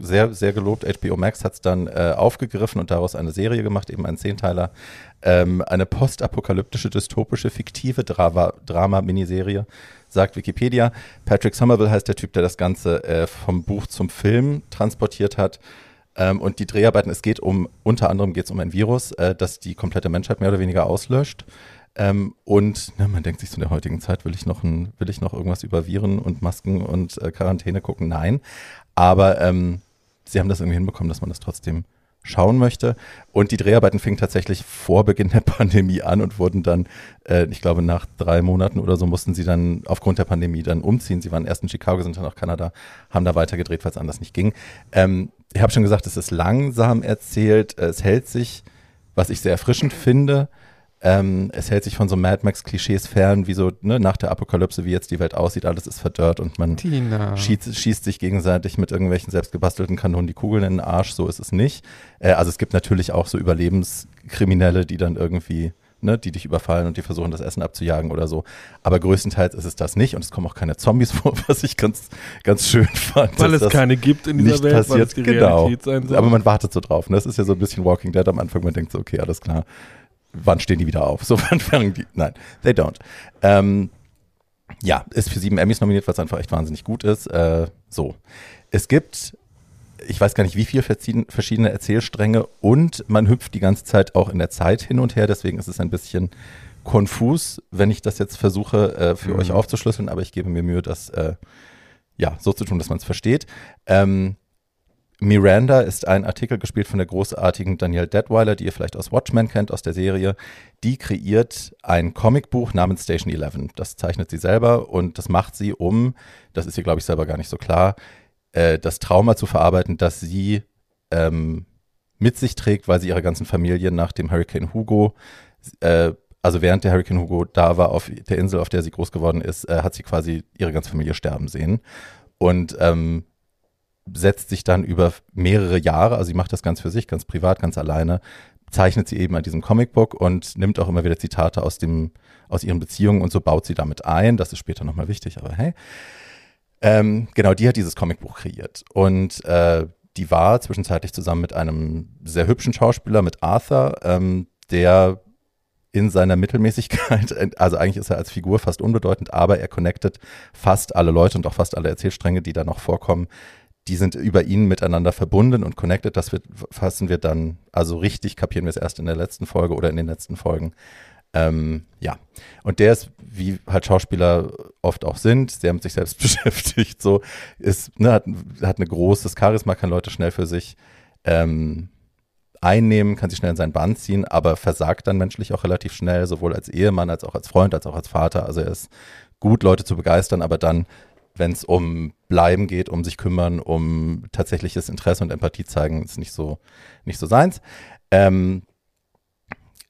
sehr, sehr gelobt. HBO Max hat es dann äh, aufgegriffen und daraus eine Serie gemacht, eben ein Zehnteiler. Ähm, eine postapokalyptische, dystopische, fiktive Drama- Drama-Miniserie, sagt Wikipedia. Patrick Somerville heißt der Typ, der das Ganze äh, vom Buch zum Film transportiert hat. Ähm, und die Dreharbeiten, es geht um, unter anderem geht es um ein Virus, äh, das die komplette Menschheit mehr oder weniger auslöscht. Ähm, und na, man denkt sich in der heutigen Zeit, will ich noch ein, will ich noch irgendwas über Viren und Masken und äh, Quarantäne gucken? Nein. Aber ähm, sie haben das irgendwie hinbekommen, dass man das trotzdem schauen möchte. Und die Dreharbeiten fingen tatsächlich vor Beginn der Pandemie an und wurden dann, äh, ich glaube, nach drei Monaten oder so mussten sie dann aufgrund der Pandemie dann umziehen. Sie waren erst in Chicago, sind dann nach Kanada, haben da weitergedreht, weil es anders nicht ging. Ähm, ich habe schon gesagt, es ist langsam erzählt, es hält sich, was ich sehr erfrischend finde, ähm, es hält sich von so Mad Max-Klischees fern, wie so ne, nach der Apokalypse, wie jetzt die Welt aussieht, alles ist verdörrt und man schießt, schießt sich gegenseitig mit irgendwelchen selbstgebastelten Kanonen die Kugeln in den Arsch, so ist es nicht. Äh, also es gibt natürlich auch so Überlebenskriminelle, die dann irgendwie, ne, die dich überfallen und die versuchen, das Essen abzujagen oder so. Aber größtenteils ist es das nicht und es kommen auch keine Zombies vor, was ich ganz, ganz schön fand. Weil es keine gibt in dieser Welt, weil es passiert, die genau. Realität sein soll. Aber man wartet so drauf. Ne? Das ist ja so ein bisschen Walking Dead am Anfang. Man denkt so, okay, alles klar. Wann stehen die wieder auf? So, wann fangen die? Nein, they don't. Ähm, ja, ist für sieben Emmys nominiert, was einfach echt wahnsinnig gut ist. Äh, so. Es gibt ich weiß gar nicht, wie viele verschiedene Erzählstränge und man hüpft die ganze Zeit auch in der Zeit hin und her. Deswegen ist es ein bisschen konfus, wenn ich das jetzt versuche äh, für mhm. euch aufzuschlüsseln, aber ich gebe mir Mühe, das äh, ja so zu tun, dass man es versteht. Ähm, Miranda ist ein Artikel gespielt von der großartigen Danielle Detweiler, die ihr vielleicht aus Watchmen kennt, aus der Serie. Die kreiert ein Comicbuch namens Station 11. Das zeichnet sie selber und das macht sie, um, das ist ihr, glaube ich, selber gar nicht so klar, äh, das Trauma zu verarbeiten, das sie ähm, mit sich trägt, weil sie ihre ganzen Familie nach dem Hurricane Hugo, äh, also während der Hurricane Hugo da war auf der Insel, auf der sie groß geworden ist, äh, hat sie quasi ihre ganze Familie sterben sehen. Und ähm, setzt sich dann über mehrere Jahre, also sie macht das ganz für sich, ganz privat, ganz alleine, zeichnet sie eben an diesem Comicbook und nimmt auch immer wieder Zitate aus dem, aus ihren Beziehungen und so baut sie damit ein. Das ist später nochmal wichtig, aber hey. Ähm, genau, die hat dieses Comicbuch kreiert. Und äh, die war zwischenzeitlich zusammen mit einem sehr hübschen Schauspieler, mit Arthur, ähm, der in seiner Mittelmäßigkeit, also eigentlich ist er als Figur fast unbedeutend, aber er connectet fast alle Leute und auch fast alle Erzählstränge, die da noch vorkommen, die sind über ihn miteinander verbunden und connected. Das wird, fassen wir dann, also richtig kapieren wir es erst in der letzten Folge oder in den letzten Folgen. Ähm, ja, und der ist, wie halt Schauspieler oft auch sind, sehr mit sich selbst beschäftigt, so ist, ne, hat, hat ein großes Charisma, kann Leute schnell für sich ähm, einnehmen, kann sich schnell in seinen Bann ziehen, aber versagt dann menschlich auch relativ schnell, sowohl als Ehemann als auch als Freund, als auch als Vater. Also er ist gut, Leute zu begeistern, aber dann, wenn es um Bleiben geht, um sich kümmern, um tatsächliches Interesse und Empathie zeigen, ist nicht so, nicht so seins. Ähm,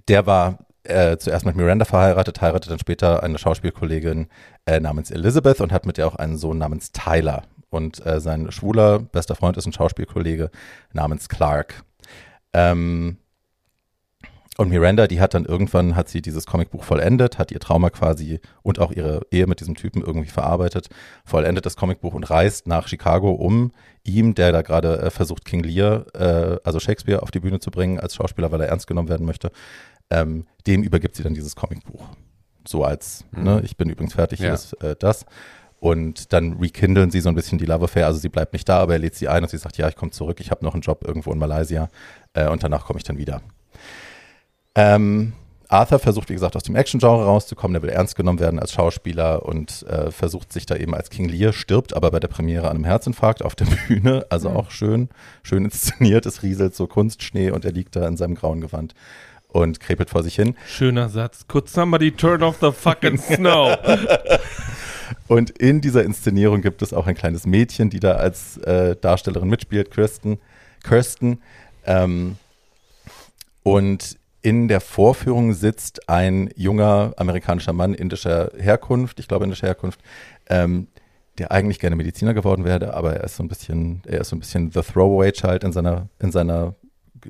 der war äh, zuerst mit Miranda verheiratet, heiratet dann später eine Schauspielkollegin äh, namens Elizabeth und hat mit ihr auch einen Sohn namens Tyler. Und äh, sein schwuler bester Freund ist ein Schauspielkollege namens Clark. Ähm, und Miranda, die hat dann irgendwann, hat sie dieses Comicbuch vollendet, hat ihr Trauma quasi und auch ihre Ehe mit diesem Typen irgendwie verarbeitet, vollendet das Comicbuch und reist nach Chicago, um ihm, der da gerade äh, versucht, King Lear, äh, also Shakespeare, auf die Bühne zu bringen als Schauspieler, weil er ernst genommen werden möchte, ähm, dem übergibt sie dann dieses Comicbuch. So als, mhm. ne, ich bin übrigens fertig, ja. ist äh, das. Und dann rekindlen sie so ein bisschen die Love Affair. Also sie bleibt nicht da, aber er lädt sie ein und sie sagt, ja, ich komme zurück, ich habe noch einen Job irgendwo in Malaysia äh, und danach komme ich dann wieder. Ähm, Arthur versucht, wie gesagt, aus dem Action-Genre rauszukommen. Der will ernst genommen werden als Schauspieler und äh, versucht sich da eben als King Lear, stirbt aber bei der Premiere an einem Herzinfarkt auf der Bühne. Also mhm. auch schön, schön inszeniert. Es rieselt so Kunstschnee und er liegt da in seinem grauen Gewand und krepelt vor sich hin. Schöner Satz. Could somebody turn off the fucking snow? und in dieser Inszenierung gibt es auch ein kleines Mädchen, die da als äh, Darstellerin mitspielt, Kirsten. Kirsten. Ähm, und in der Vorführung sitzt ein junger amerikanischer Mann indischer Herkunft, ich glaube indischer Herkunft, ähm, der eigentlich gerne Mediziner geworden wäre, aber er ist so ein bisschen, er ist so ein bisschen the throwaway child in seiner, in seiner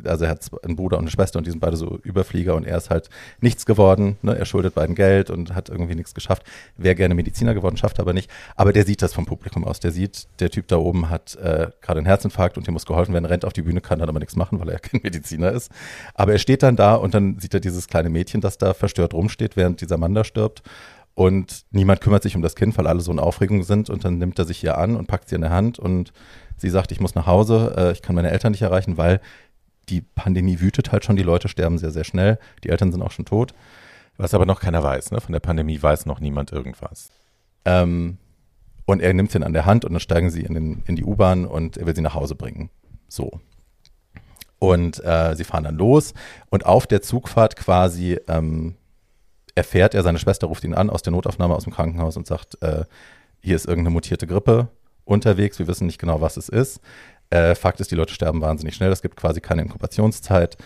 also er hat einen Bruder und eine Schwester und die sind beide so Überflieger und er ist halt nichts geworden. Ne? Er schuldet beiden Geld und hat irgendwie nichts geschafft. Wäre gerne Mediziner geworden, schafft aber nicht. Aber der sieht das vom Publikum aus. Der sieht, der Typ da oben hat äh, gerade einen Herzinfarkt und dem muss geholfen werden, rennt auf die Bühne, kann dann aber nichts machen, weil er kein Mediziner ist. Aber er steht dann da und dann sieht er dieses kleine Mädchen, das da verstört rumsteht, während dieser Mann da stirbt. Und niemand kümmert sich um das Kind, weil alle so in Aufregung sind. Und dann nimmt er sich ihr an und packt sie in der Hand und sie sagt, ich muss nach Hause, äh, ich kann meine Eltern nicht erreichen, weil die Pandemie wütet halt schon, die Leute sterben sehr, sehr schnell, die Eltern sind auch schon tot. Was aber noch keiner weiß, ne? Von der Pandemie weiß noch niemand irgendwas. Ähm, und er nimmt sie an der Hand und dann steigen sie in, den, in die U-Bahn und er will sie nach Hause bringen. So. Und äh, sie fahren dann los und auf der Zugfahrt quasi ähm, erfährt er, seine Schwester ruft ihn an aus der Notaufnahme aus dem Krankenhaus und sagt, äh, hier ist irgendeine mutierte Grippe unterwegs, wir wissen nicht genau, was es ist. Äh, Fakt ist, die Leute sterben wahnsinnig schnell. Es gibt quasi keine Inkubationszeit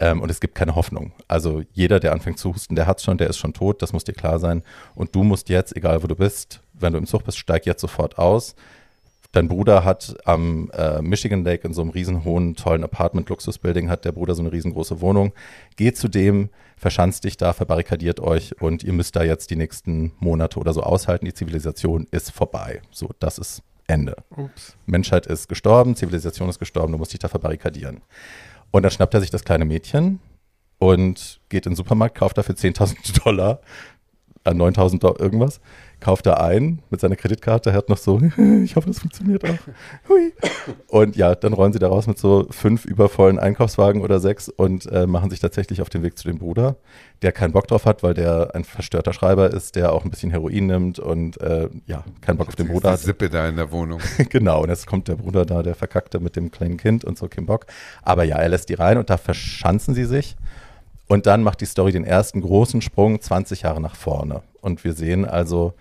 ähm, und es gibt keine Hoffnung. Also jeder, der anfängt zu husten, der hat es schon, der ist schon tot, das muss dir klar sein. Und du musst jetzt, egal wo du bist, wenn du im Zug bist, steig jetzt sofort aus. Dein Bruder hat am äh, Michigan Lake in so einem riesenhohen, tollen Apartment-Luxus-Building, hat der Bruder so eine riesengroße Wohnung. Geh zu dem, verschanzt dich da, verbarrikadiert euch und ihr müsst da jetzt die nächsten Monate oder so aushalten. Die Zivilisation ist vorbei. So, das ist Ende. Ups. Menschheit ist gestorben, Zivilisation ist gestorben, du musst dich da verbarrikadieren. Und dann schnappt er sich das kleine Mädchen und geht in den Supermarkt, kauft dafür 10.000 Dollar, äh, 9.000 Dollar irgendwas, kauft da ein mit seiner Kreditkarte, er hat noch so, ich hoffe, das funktioniert auch. Hui. Und ja, dann rollen sie da raus mit so fünf übervollen Einkaufswagen oder sechs und äh, machen sich tatsächlich auf den Weg zu dem Bruder, der keinen Bock drauf hat, weil der ein verstörter Schreiber ist, der auch ein bisschen Heroin nimmt und äh, ja, keinen Bock auf den Bruder hat. Sippe da in der Wohnung. genau, und jetzt kommt der Bruder da, der Verkackte mit dem kleinen Kind und so, kein Bock. Aber ja, er lässt die rein und da verschanzen sie sich. Und dann macht die Story den ersten großen Sprung 20 Jahre nach vorne. Und wir sehen also,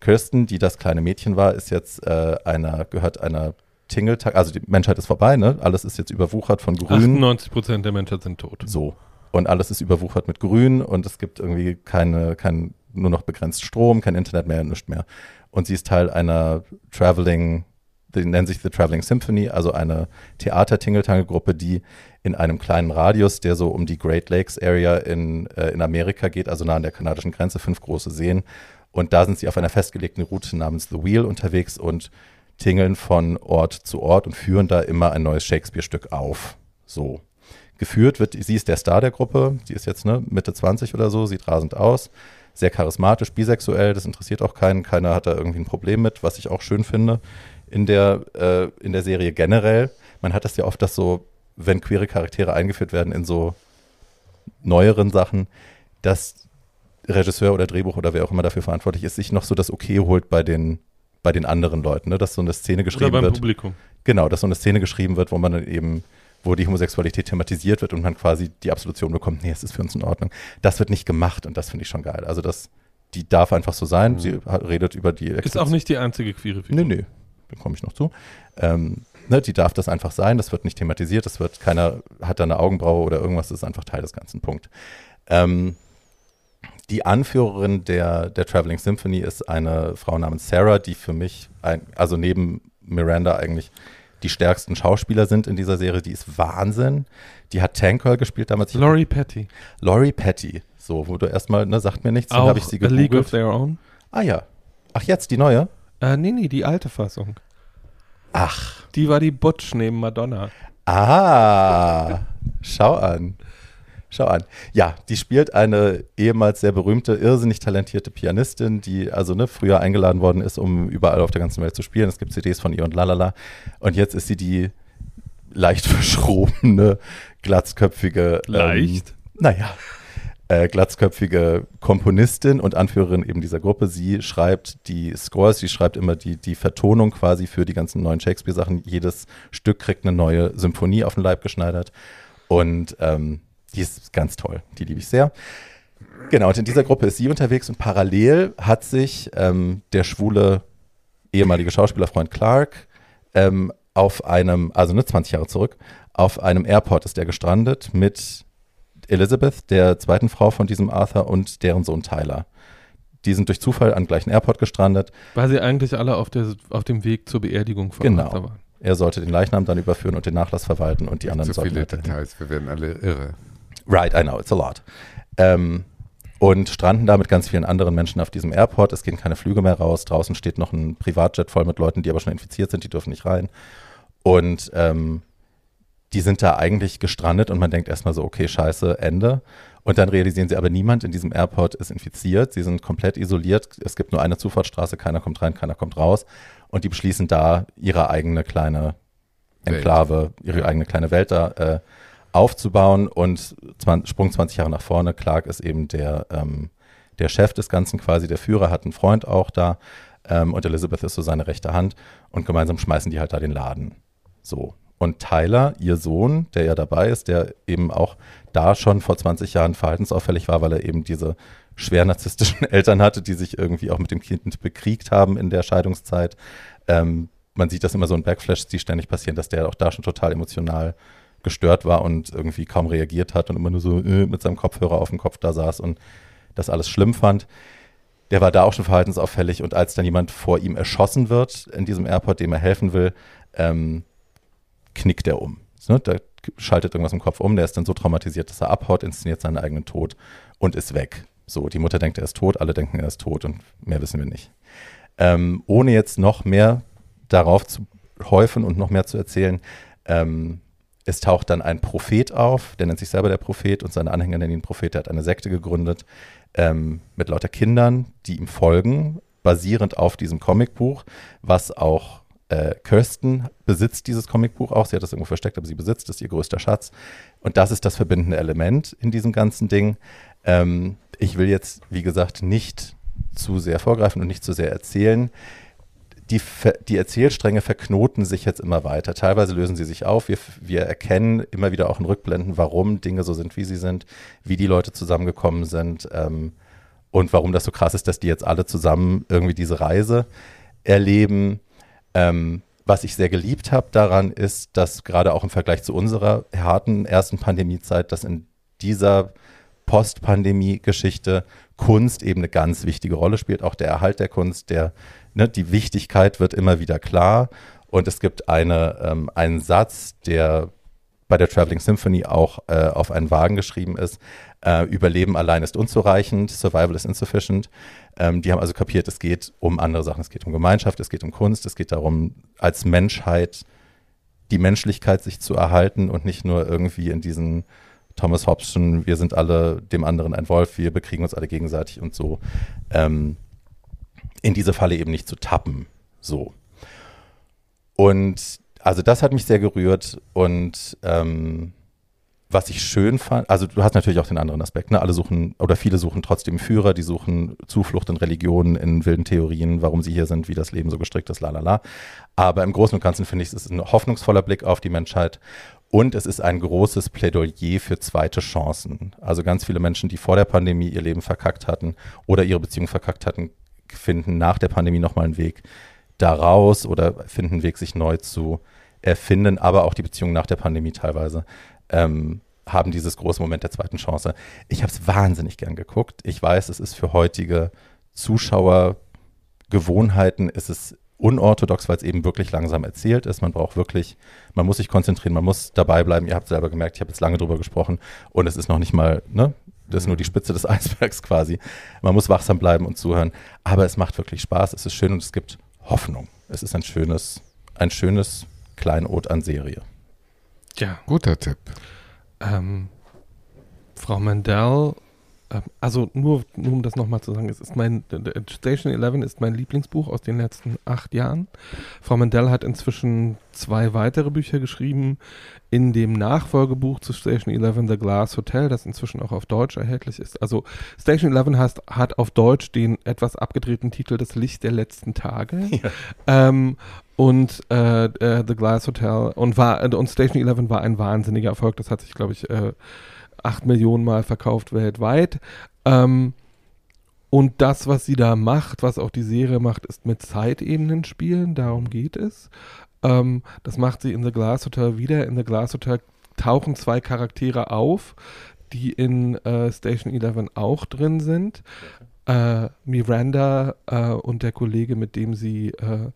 Kirsten, die das kleine Mädchen war, ist jetzt äh, einer, gehört einer Tingeltag, also die Menschheit ist vorbei, ne? Alles ist jetzt überwuchert von Grün. 98 Prozent der Menschheit sind tot. So. Und alles ist überwuchert mit Grün und es gibt irgendwie keine, kein, nur noch begrenzt Strom, kein Internet mehr, nichts mehr. Und sie ist Teil einer Traveling, die nennen sich The Traveling Symphony, also eine Theater-Tingeltangel-Gruppe, die in einem kleinen Radius, der so um die Great Lakes Area in, äh, in Amerika geht, also nah an der kanadischen Grenze, fünf große Seen. Und da sind sie auf einer festgelegten Route namens The Wheel unterwegs und tingeln von Ort zu Ort und führen da immer ein neues Shakespeare-Stück auf. So. Geführt wird, sie ist der Star der Gruppe, sie ist jetzt ne, Mitte 20 oder so, sieht rasend aus, sehr charismatisch, bisexuell, das interessiert auch keinen, keiner hat da irgendwie ein Problem mit, was ich auch schön finde in der, äh, in der Serie generell. Man hat das ja oft, dass so, wenn queere Charaktere eingeführt werden in so neueren Sachen, dass Regisseur oder Drehbuch oder wer auch immer dafür verantwortlich ist, sich noch so das Okay holt bei den, bei den anderen Leuten, ne? dass so eine Szene Oder geschrieben beim wird. Publikum. Genau, dass so eine Szene geschrieben wird, wo man dann eben, wo die Homosexualität thematisiert wird und man quasi die Absolution bekommt, nee, es ist für uns in Ordnung. Das wird nicht gemacht und das finde ich schon geil. Also das, die darf einfach so sein. Sie hat- redet über die Ist auch nicht die einzige queere Figur. Nee, nee, da komme ich noch zu. Ähm, ne, die darf das einfach sein, das wird nicht thematisiert, das wird, keiner hat da eine Augenbraue oder irgendwas, das ist einfach Teil des ganzen Punkt. Ähm, die Anführerin der, der Traveling Symphony ist eine Frau namens Sarah, die für mich, ein, also neben Miranda eigentlich die stärksten Schauspieler sind in dieser Serie. Die ist Wahnsinn. Die hat Tank Girl gespielt damals. Laurie Petty. Laurie Petty. So, wo du erstmal, ne, sagt mir nichts, dann habe ich sie A League of gegoogelt. Their Own. Ah ja. Ach, jetzt die neue? Äh, nee, nee, die alte Fassung. Ach. Die war die Butch neben Madonna. Ah, schau an. Schau an. Ja, die spielt eine ehemals sehr berühmte, irrsinnig talentierte Pianistin, die also ne, früher eingeladen worden ist, um überall auf der ganzen Welt zu spielen. Es gibt CDs von ihr und lalala. Und jetzt ist sie die leicht verschrobene, glatzköpfige. Leicht? Ähm, naja. Äh, glatzköpfige Komponistin und Anführerin eben dieser Gruppe. Sie schreibt die Scores, sie schreibt immer die, die Vertonung quasi für die ganzen neuen Shakespeare-Sachen. Jedes Stück kriegt eine neue Symphonie auf den Leib geschneidert. Und ähm, die ist ganz toll. Die liebe ich sehr. Genau, und in dieser Gruppe ist sie unterwegs und parallel hat sich ähm, der schwule ehemalige Schauspielerfreund Clark ähm, auf einem, also ne, 20 Jahre zurück, auf einem Airport ist der gestrandet mit Elizabeth, der zweiten Frau von diesem Arthur und deren Sohn Tyler. Die sind durch Zufall an gleichen Airport gestrandet. Weil sie eigentlich alle auf, der, auf dem Weg zur Beerdigung von Genau. Arthur waren. Er sollte den Leichnam dann überführen und den Nachlass verwalten und die anderen Zu sollten viele weiterhin- Details, wir werden alle irre. Right, I know, it's a lot. Ähm, und stranden da mit ganz vielen anderen Menschen auf diesem Airport. Es gehen keine Flüge mehr raus. Draußen steht noch ein Privatjet voll mit Leuten, die aber schon infiziert sind, die dürfen nicht rein. Und ähm, die sind da eigentlich gestrandet und man denkt erstmal so, okay, scheiße, Ende. Und dann realisieren sie aber, niemand in diesem Airport ist infiziert. Sie sind komplett isoliert. Es gibt nur eine Zufahrtsstraße, keiner kommt rein, keiner kommt raus. Und die beschließen da, ihre eigene kleine Welt. Enklave, ihre Ja. eigene kleine Welt da äh, aufzubauen. Und 20, Sprung 20 Jahre nach vorne, Clark ist eben der, ähm, der Chef des Ganzen quasi, der Führer, hat einen Freund auch da. Ähm, und Elizabeth ist so seine rechte Hand. Und gemeinsam schmeißen die halt da den Laden. So. Und Tyler, ihr Sohn, der ja dabei ist, der eben auch da schon vor 20 Jahren verhaltensauffällig war, weil er eben diese schwer narzisstischen Eltern hatte, die sich irgendwie auch mit dem Kind bekriegt haben in der Scheidungszeit. Ähm, man sieht das immer so in Backflashes, die ständig passieren, dass der auch da schon total emotional gestört war und irgendwie kaum reagiert hat und immer nur so äh, mit seinem Kopfhörer auf dem Kopf da saß und das alles schlimm fand. Der war da auch schon verhaltensauffällig und als dann jemand vor ihm erschossen wird in diesem Airport, dem er helfen will, ähm, knickt er um. Ne? Da schaltet irgendwas im Kopf um, der ist dann so traumatisiert, dass er abhaut, inszeniert seinen eigenen Tod und ist weg. So, die Mutter denkt, er ist tot, alle denken, er ist tot und mehr wissen wir nicht. Ähm, ohne jetzt noch mehr darauf zu häufen und noch mehr zu erzählen, ähm, es taucht dann ein Prophet auf, der nennt sich selber der Prophet und seine Anhänger nennen ihn Prophet, der hat eine Sekte gegründet ähm, mit lauter Kindern, die ihm folgen basierend auf diesem Comicbuch, was auch äh, Kirsten besitzt dieses Comicbuch auch. Sie hat das irgendwo versteckt, aber sie besitzt es, ihr größter Schatz. Und das ist das verbindende Element in diesem ganzen Ding. Ähm, ich will jetzt, wie gesagt, nicht zu sehr vorgreifen und nicht zu sehr erzählen. Die, die, Erzählstränge verknoten sich jetzt immer weiter. Teilweise lösen sie sich auf. Wir, wir, erkennen immer wieder auch in Rückblenden, warum Dinge so sind, wie sie sind, wie die Leute zusammengekommen sind ähm, und warum das so krass ist, dass die jetzt alle zusammen irgendwie diese Reise erleben. Ähm, was ich sehr geliebt habe daran ist, dass gerade auch im Vergleich zu unserer harten ersten Pandemiezeit, dass in dieser Post-Pandemie-Geschichte Kunst eben eine ganz wichtige Rolle spielt, auch der Erhalt der Kunst, der, ne, die Wichtigkeit wird immer wieder klar. Und es gibt eine, ähm, einen Satz, der bei der Traveling Symphony auch äh, auf einen Wagen geschrieben ist. Äh, Überleben allein ist unzureichend, Survival is insufficient. Ähm, die haben also kapiert, es geht um andere Sachen. Es geht um Gemeinschaft, es geht um Kunst, es geht darum, als Menschheit die Menschlichkeit sich zu erhalten und nicht nur irgendwie in diesen Thomas Hobbes wir sind alle dem anderen ein Wolf, wir bekriegen uns alle gegenseitig und so, ähm, in diese Falle eben nicht zu tappen. So. Und also das hat mich sehr gerührt und ähm, was ich schön fand, also du hast natürlich auch den anderen Aspekt, ne? Alle suchen oder viele suchen trotzdem Führer, die suchen Zuflucht in Religionen, in wilden Theorien, warum sie hier sind, wie das Leben so gestrickt ist, la la la. Aber im Großen und Ganzen finde ich, es ist ein hoffnungsvoller Blick auf die Menschheit und es ist ein großes Plädoyer für zweite Chancen. Also ganz viele Menschen, die vor der Pandemie ihr Leben verkackt hatten oder ihre Beziehung verkackt hatten, finden nach der Pandemie nochmal einen Weg daraus oder finden einen Weg, sich neu zu erfinden. Aber auch die Beziehungen nach der Pandemie teilweise ähm, haben dieses große Moment der zweiten Chance. Ich habe es wahnsinnig gern geguckt. Ich weiß, es ist für heutige Zuschauergewohnheiten, ist es unorthodox, weil es eben wirklich langsam erzählt ist. Man braucht wirklich, man muss sich konzentrieren, man muss dabei bleiben. Ihr habt selber gemerkt, ich habe jetzt lange drüber gesprochen und es ist noch nicht mal, ne? Das ist nur die Spitze des Eisbergs quasi. Man muss wachsam bleiben und zuhören. Aber es macht wirklich Spaß, es ist schön und es gibt Hoffnung. Es ist ein schönes, ein schönes Kleinod an Serie. Ja. Guter Tipp. Ähm, Frau Mandel also nur, nur um das nochmal zu sagen, es ist mein Station 11 ist mein Lieblingsbuch aus den letzten acht Jahren. Frau Mandel hat inzwischen zwei weitere Bücher geschrieben. In dem Nachfolgebuch zu Station 11 The Glass Hotel, das inzwischen auch auf Deutsch erhältlich ist. Also Station 11 hat, hat auf Deutsch den etwas abgedrehten Titel Das Licht der letzten Tage. Ja. Ähm, und äh, äh, The Glass Hotel und war und Station 11 war ein wahnsinniger Erfolg. Das hat sich, glaube ich, äh, acht Millionen Mal verkauft weltweit. Ähm, und das, was sie da macht, was auch die Serie macht, ist mit Zeitebenen spielen. Darum geht es. Ähm, das macht sie in The Glass Hotel wieder. In The Glass Hotel tauchen zwei Charaktere auf, die in äh, Station 11 auch drin sind. Äh, Miranda äh, und der Kollege, mit dem sie äh,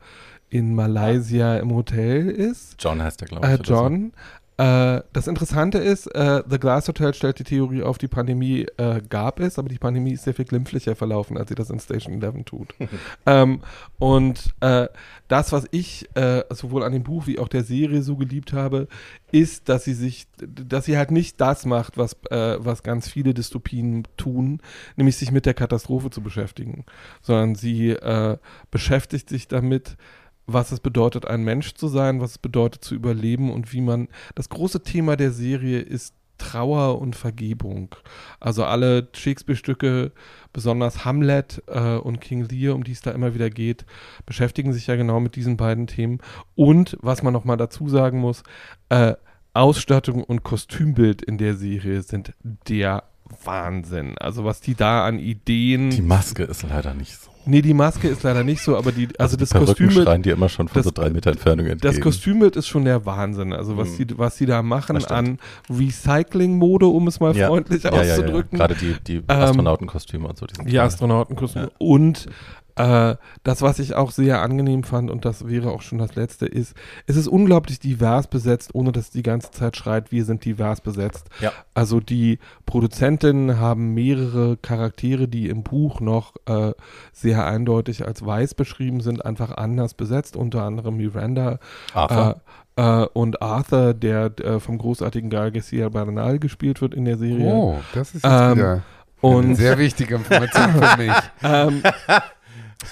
in Malaysia im Hotel ist. John heißt der, glaube ich. Äh, John. Äh, das Interessante ist, äh, The Glass Hotel stellt die Theorie auf, die Pandemie äh, gab es, aber die Pandemie ist sehr viel glimpflicher verlaufen, als sie das in Station 11 tut. ähm, und äh, das, was ich äh, sowohl an dem Buch wie auch der Serie so geliebt habe, ist, dass sie sich, dass sie halt nicht das macht, was, was ganz viele Dystopien tun, nämlich sich mit der Katastrophe zu beschäftigen, sondern sie beschäftigt sich damit, was es bedeutet, ein Mensch zu sein, was es bedeutet zu überleben und wie man. Das große Thema der Serie ist Trauer und Vergebung. Also alle Shakespeare-Stücke, besonders Hamlet äh, und King Lear, um die es da immer wieder geht, beschäftigen sich ja genau mit diesen beiden Themen. Und was man nochmal dazu sagen muss, äh, Ausstattung und Kostümbild in der Serie sind der Wahnsinn. Also was die da an Ideen. Die Maske ist leider nicht so. Nee, die Maske ist leider nicht so, aber die, also, also das Kostüm. schreien die immer schon von das, so drei Meter Entfernung entgegen. Das Kostümbild ist schon der Wahnsinn. Also was, mhm. die, was die da machen an Recycling-Mode, um es mal ja. freundlich ja, auszudrücken. Ja, Gerade die, die ähm, Astronautenkostüme und so. Die, die Astronautenkostüme. Und äh, das, was ich auch sehr angenehm fand, und das wäre auch schon das Letzte, ist, es ist unglaublich divers besetzt, ohne dass es die ganze Zeit schreit, wir sind divers besetzt. Ja. Also die Produzentinnen haben mehrere Charaktere, die im Buch noch äh, sehr eindeutig als weiß beschrieben sind, einfach anders besetzt, unter anderem Miranda. Arthur. Äh, äh, und Arthur, der vom großartigen Gal Garcia Bernal gespielt wird in der Serie. Oh, das ist jetzt ähm, wieder und eine sehr wichtige Information für mich. ähm,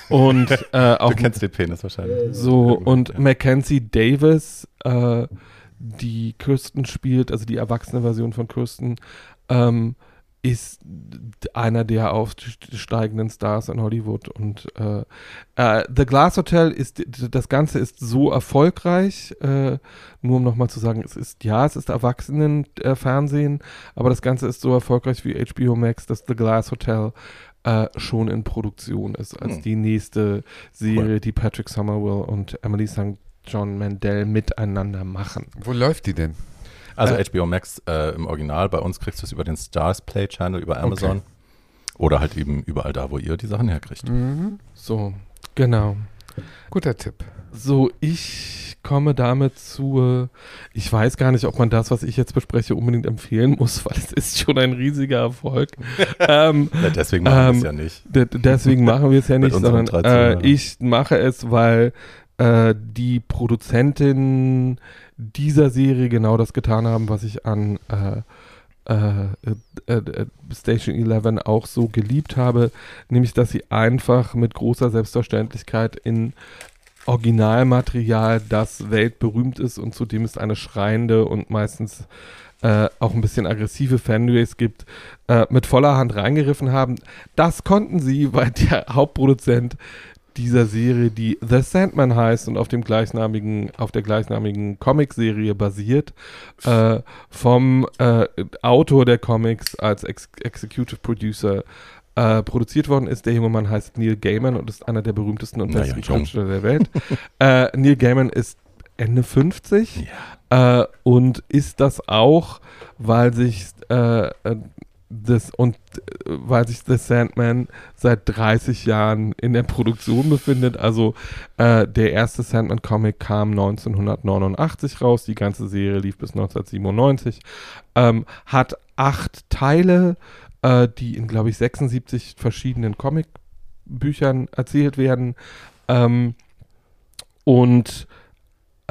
Und äh, auch Du kennst den Penis wahrscheinlich. so und Mackenzie Davis, äh, die Kirsten spielt, also die erwachsene Version von Kirsten, ähm, ist einer der aufsteigenden Stars in Hollywood und äh, äh, The Glass Hotel ist das Ganze ist so erfolgreich, äh, nur um nochmal zu sagen, es ist ja, es ist Erwachsenen-Fernsehen, aber das Ganze ist so erfolgreich wie HBO Max, dass The Glass Hotel äh, schon in Produktion ist als Hm. die nächste Serie, Cool. die Patrick Somerville und Emily St. John Mandel miteinander machen. Wo läuft die denn? Also Äh, HBO Max äh, im Original, bei uns kriegst du es über den Stars Play Channel, über Amazon. Oder halt eben überall da, wo ihr die Sachen herkriegt. Mhm. So, genau. Guter Tipp. So, ich komme damit zu, ich weiß gar nicht, ob man das, was ich jetzt bespreche, unbedingt empfehlen muss, weil es ist schon ein riesiger Erfolg. ähm, Ja, deswegen machen wir es Ähm, ja nicht. Deswegen machen wir es ja nicht, sondern 13 äh, ich mache es, weil äh, die Produzentin dieser Serie genau das getan haben, was ich an äh, äh, äh, äh, Station 11 auch so geliebt habe, nämlich dass sie einfach mit großer Selbstverständlichkeit in Originalmaterial, das weltberühmt ist und zudem es eine schreiende und meistens äh, auch ein bisschen aggressive Fanbase gibt, äh, mit voller Hand reingeriffen haben. Das konnten sie, weil der Hauptproduzent dieser Serie, die The Sandman heißt und auf dem gleichnamigen, auf der gleichnamigen Comicserie basiert, äh, vom äh, Autor der Comics als Ex Executive Producer äh, produziert worden ist. Der junge Mann heißt Neil Gaiman und ist einer der berühmtesten und Naja, besten jung. Schriftsteller der Welt. äh, Neil Gaiman ist Ende 50 äh, und ist das auch, weil sich äh, das und äh, weil sich The Sandman seit 30 Jahren in der Produktion befindet. Also äh, der erste Sandman-Comic kam 1989 raus, die ganze Serie lief bis 1997, ähm, hat acht Teile, äh, die in, glaube ich, 76 verschiedenen Comicbüchern erzählt werden. Ähm, und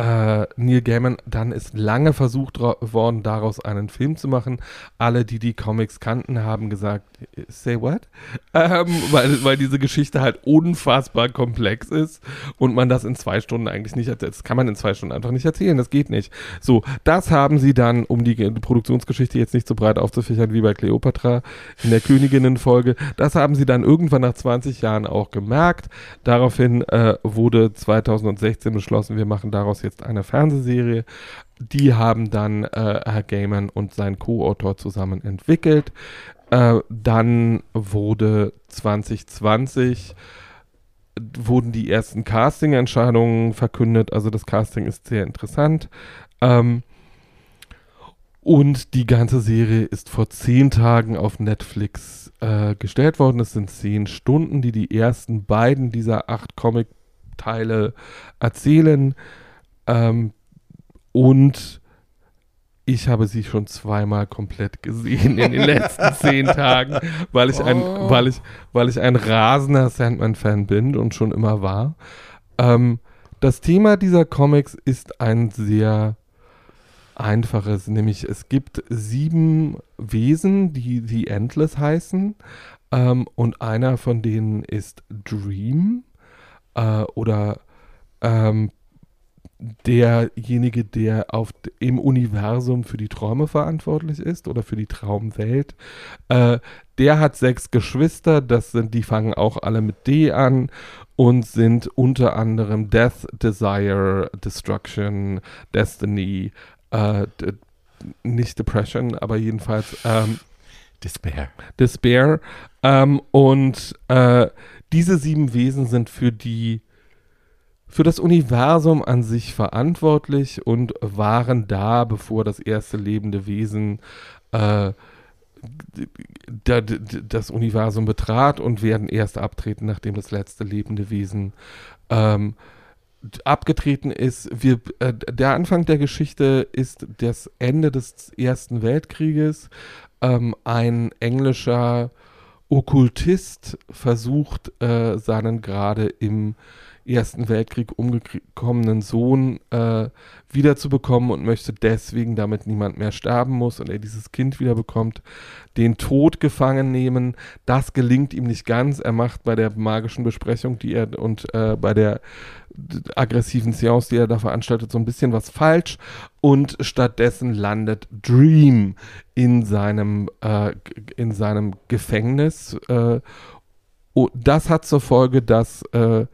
äh, Neil Gaiman dann ist lange versucht worden, daraus einen Film zu machen. Alle, die die Comics kannten, haben gesagt, say what? Ähm, weil, weil diese Geschichte halt unfassbar komplex ist und man das in zwei Stunden eigentlich nicht erzählt. Das kann man in zwei Stunden einfach nicht erzählen, das geht nicht. So, das haben sie dann, um die Ge- Produktionsgeschichte jetzt nicht so breit aufzufächern wie bei Cleopatra in der Königinnen-Folge, das haben sie dann irgendwann nach 20 Jahren auch gemerkt. Daraufhin äh, wurde 2016 beschlossen, wir machen daraus jetzt eine Fernsehserie. Die haben dann äh, Herr Gaiman und sein Co-Autor zusammen entwickelt. Äh, dann wurde 2020 wurden die ersten Casting-Entscheidungen verkündet. Also das Casting ist sehr interessant. Ähm, und die ganze Serie ist vor zehn Tagen auf Netflix äh, gestellt worden. Es sind zehn Stunden, die die ersten beiden dieser acht Comic-Teile erzählen. Ähm, und ich habe sie schon zweimal komplett gesehen in den letzten zehn Tagen, weil ich ein, Oh. weil ich, weil ich ein rasender Sandman-Fan bin und schon immer war. Ähm, das Thema dieser Comics ist ein sehr einfaches, nämlich es gibt sieben Wesen, die The Endless heißen, ähm, und einer von denen ist Dream äh, oder ähm, derjenige, der auf, im Universum für die Träume verantwortlich ist oder für die Traumwelt. Äh, der hat sechs Geschwister, das sind, die fangen auch alle mit D an und sind unter anderem Death, Desire, Destruction, Destiny, äh, nicht Depression, aber jedenfalls ähm, Despair. Despair. Ähm, und äh, diese sieben Wesen sind für die für das Universum an sich verantwortlich und waren da, bevor das erste lebende Wesen äh, das Universum betrat und werden erst abtreten, nachdem das letzte lebende Wesen ähm, abgetreten ist. Wir, äh, der Anfang der Geschichte ist das Ende des Ersten Weltkrieges. Ähm, ein englischer Okkultist versucht, äh, seinen gerade im Ersten Weltkrieg umgekommenen Sohn äh, wiederzubekommen und möchte deswegen, damit niemand mehr sterben muss und er dieses Kind wiederbekommt, den Tod gefangen nehmen. Das gelingt ihm nicht ganz. Er macht bei der magischen Besprechung, die er und äh, bei der aggressiven Seance, die er da veranstaltet, so ein bisschen was falsch und stattdessen landet Dream in seinem, äh, in seinem Gefängnis. Äh, das hat zur Folge, dass äh,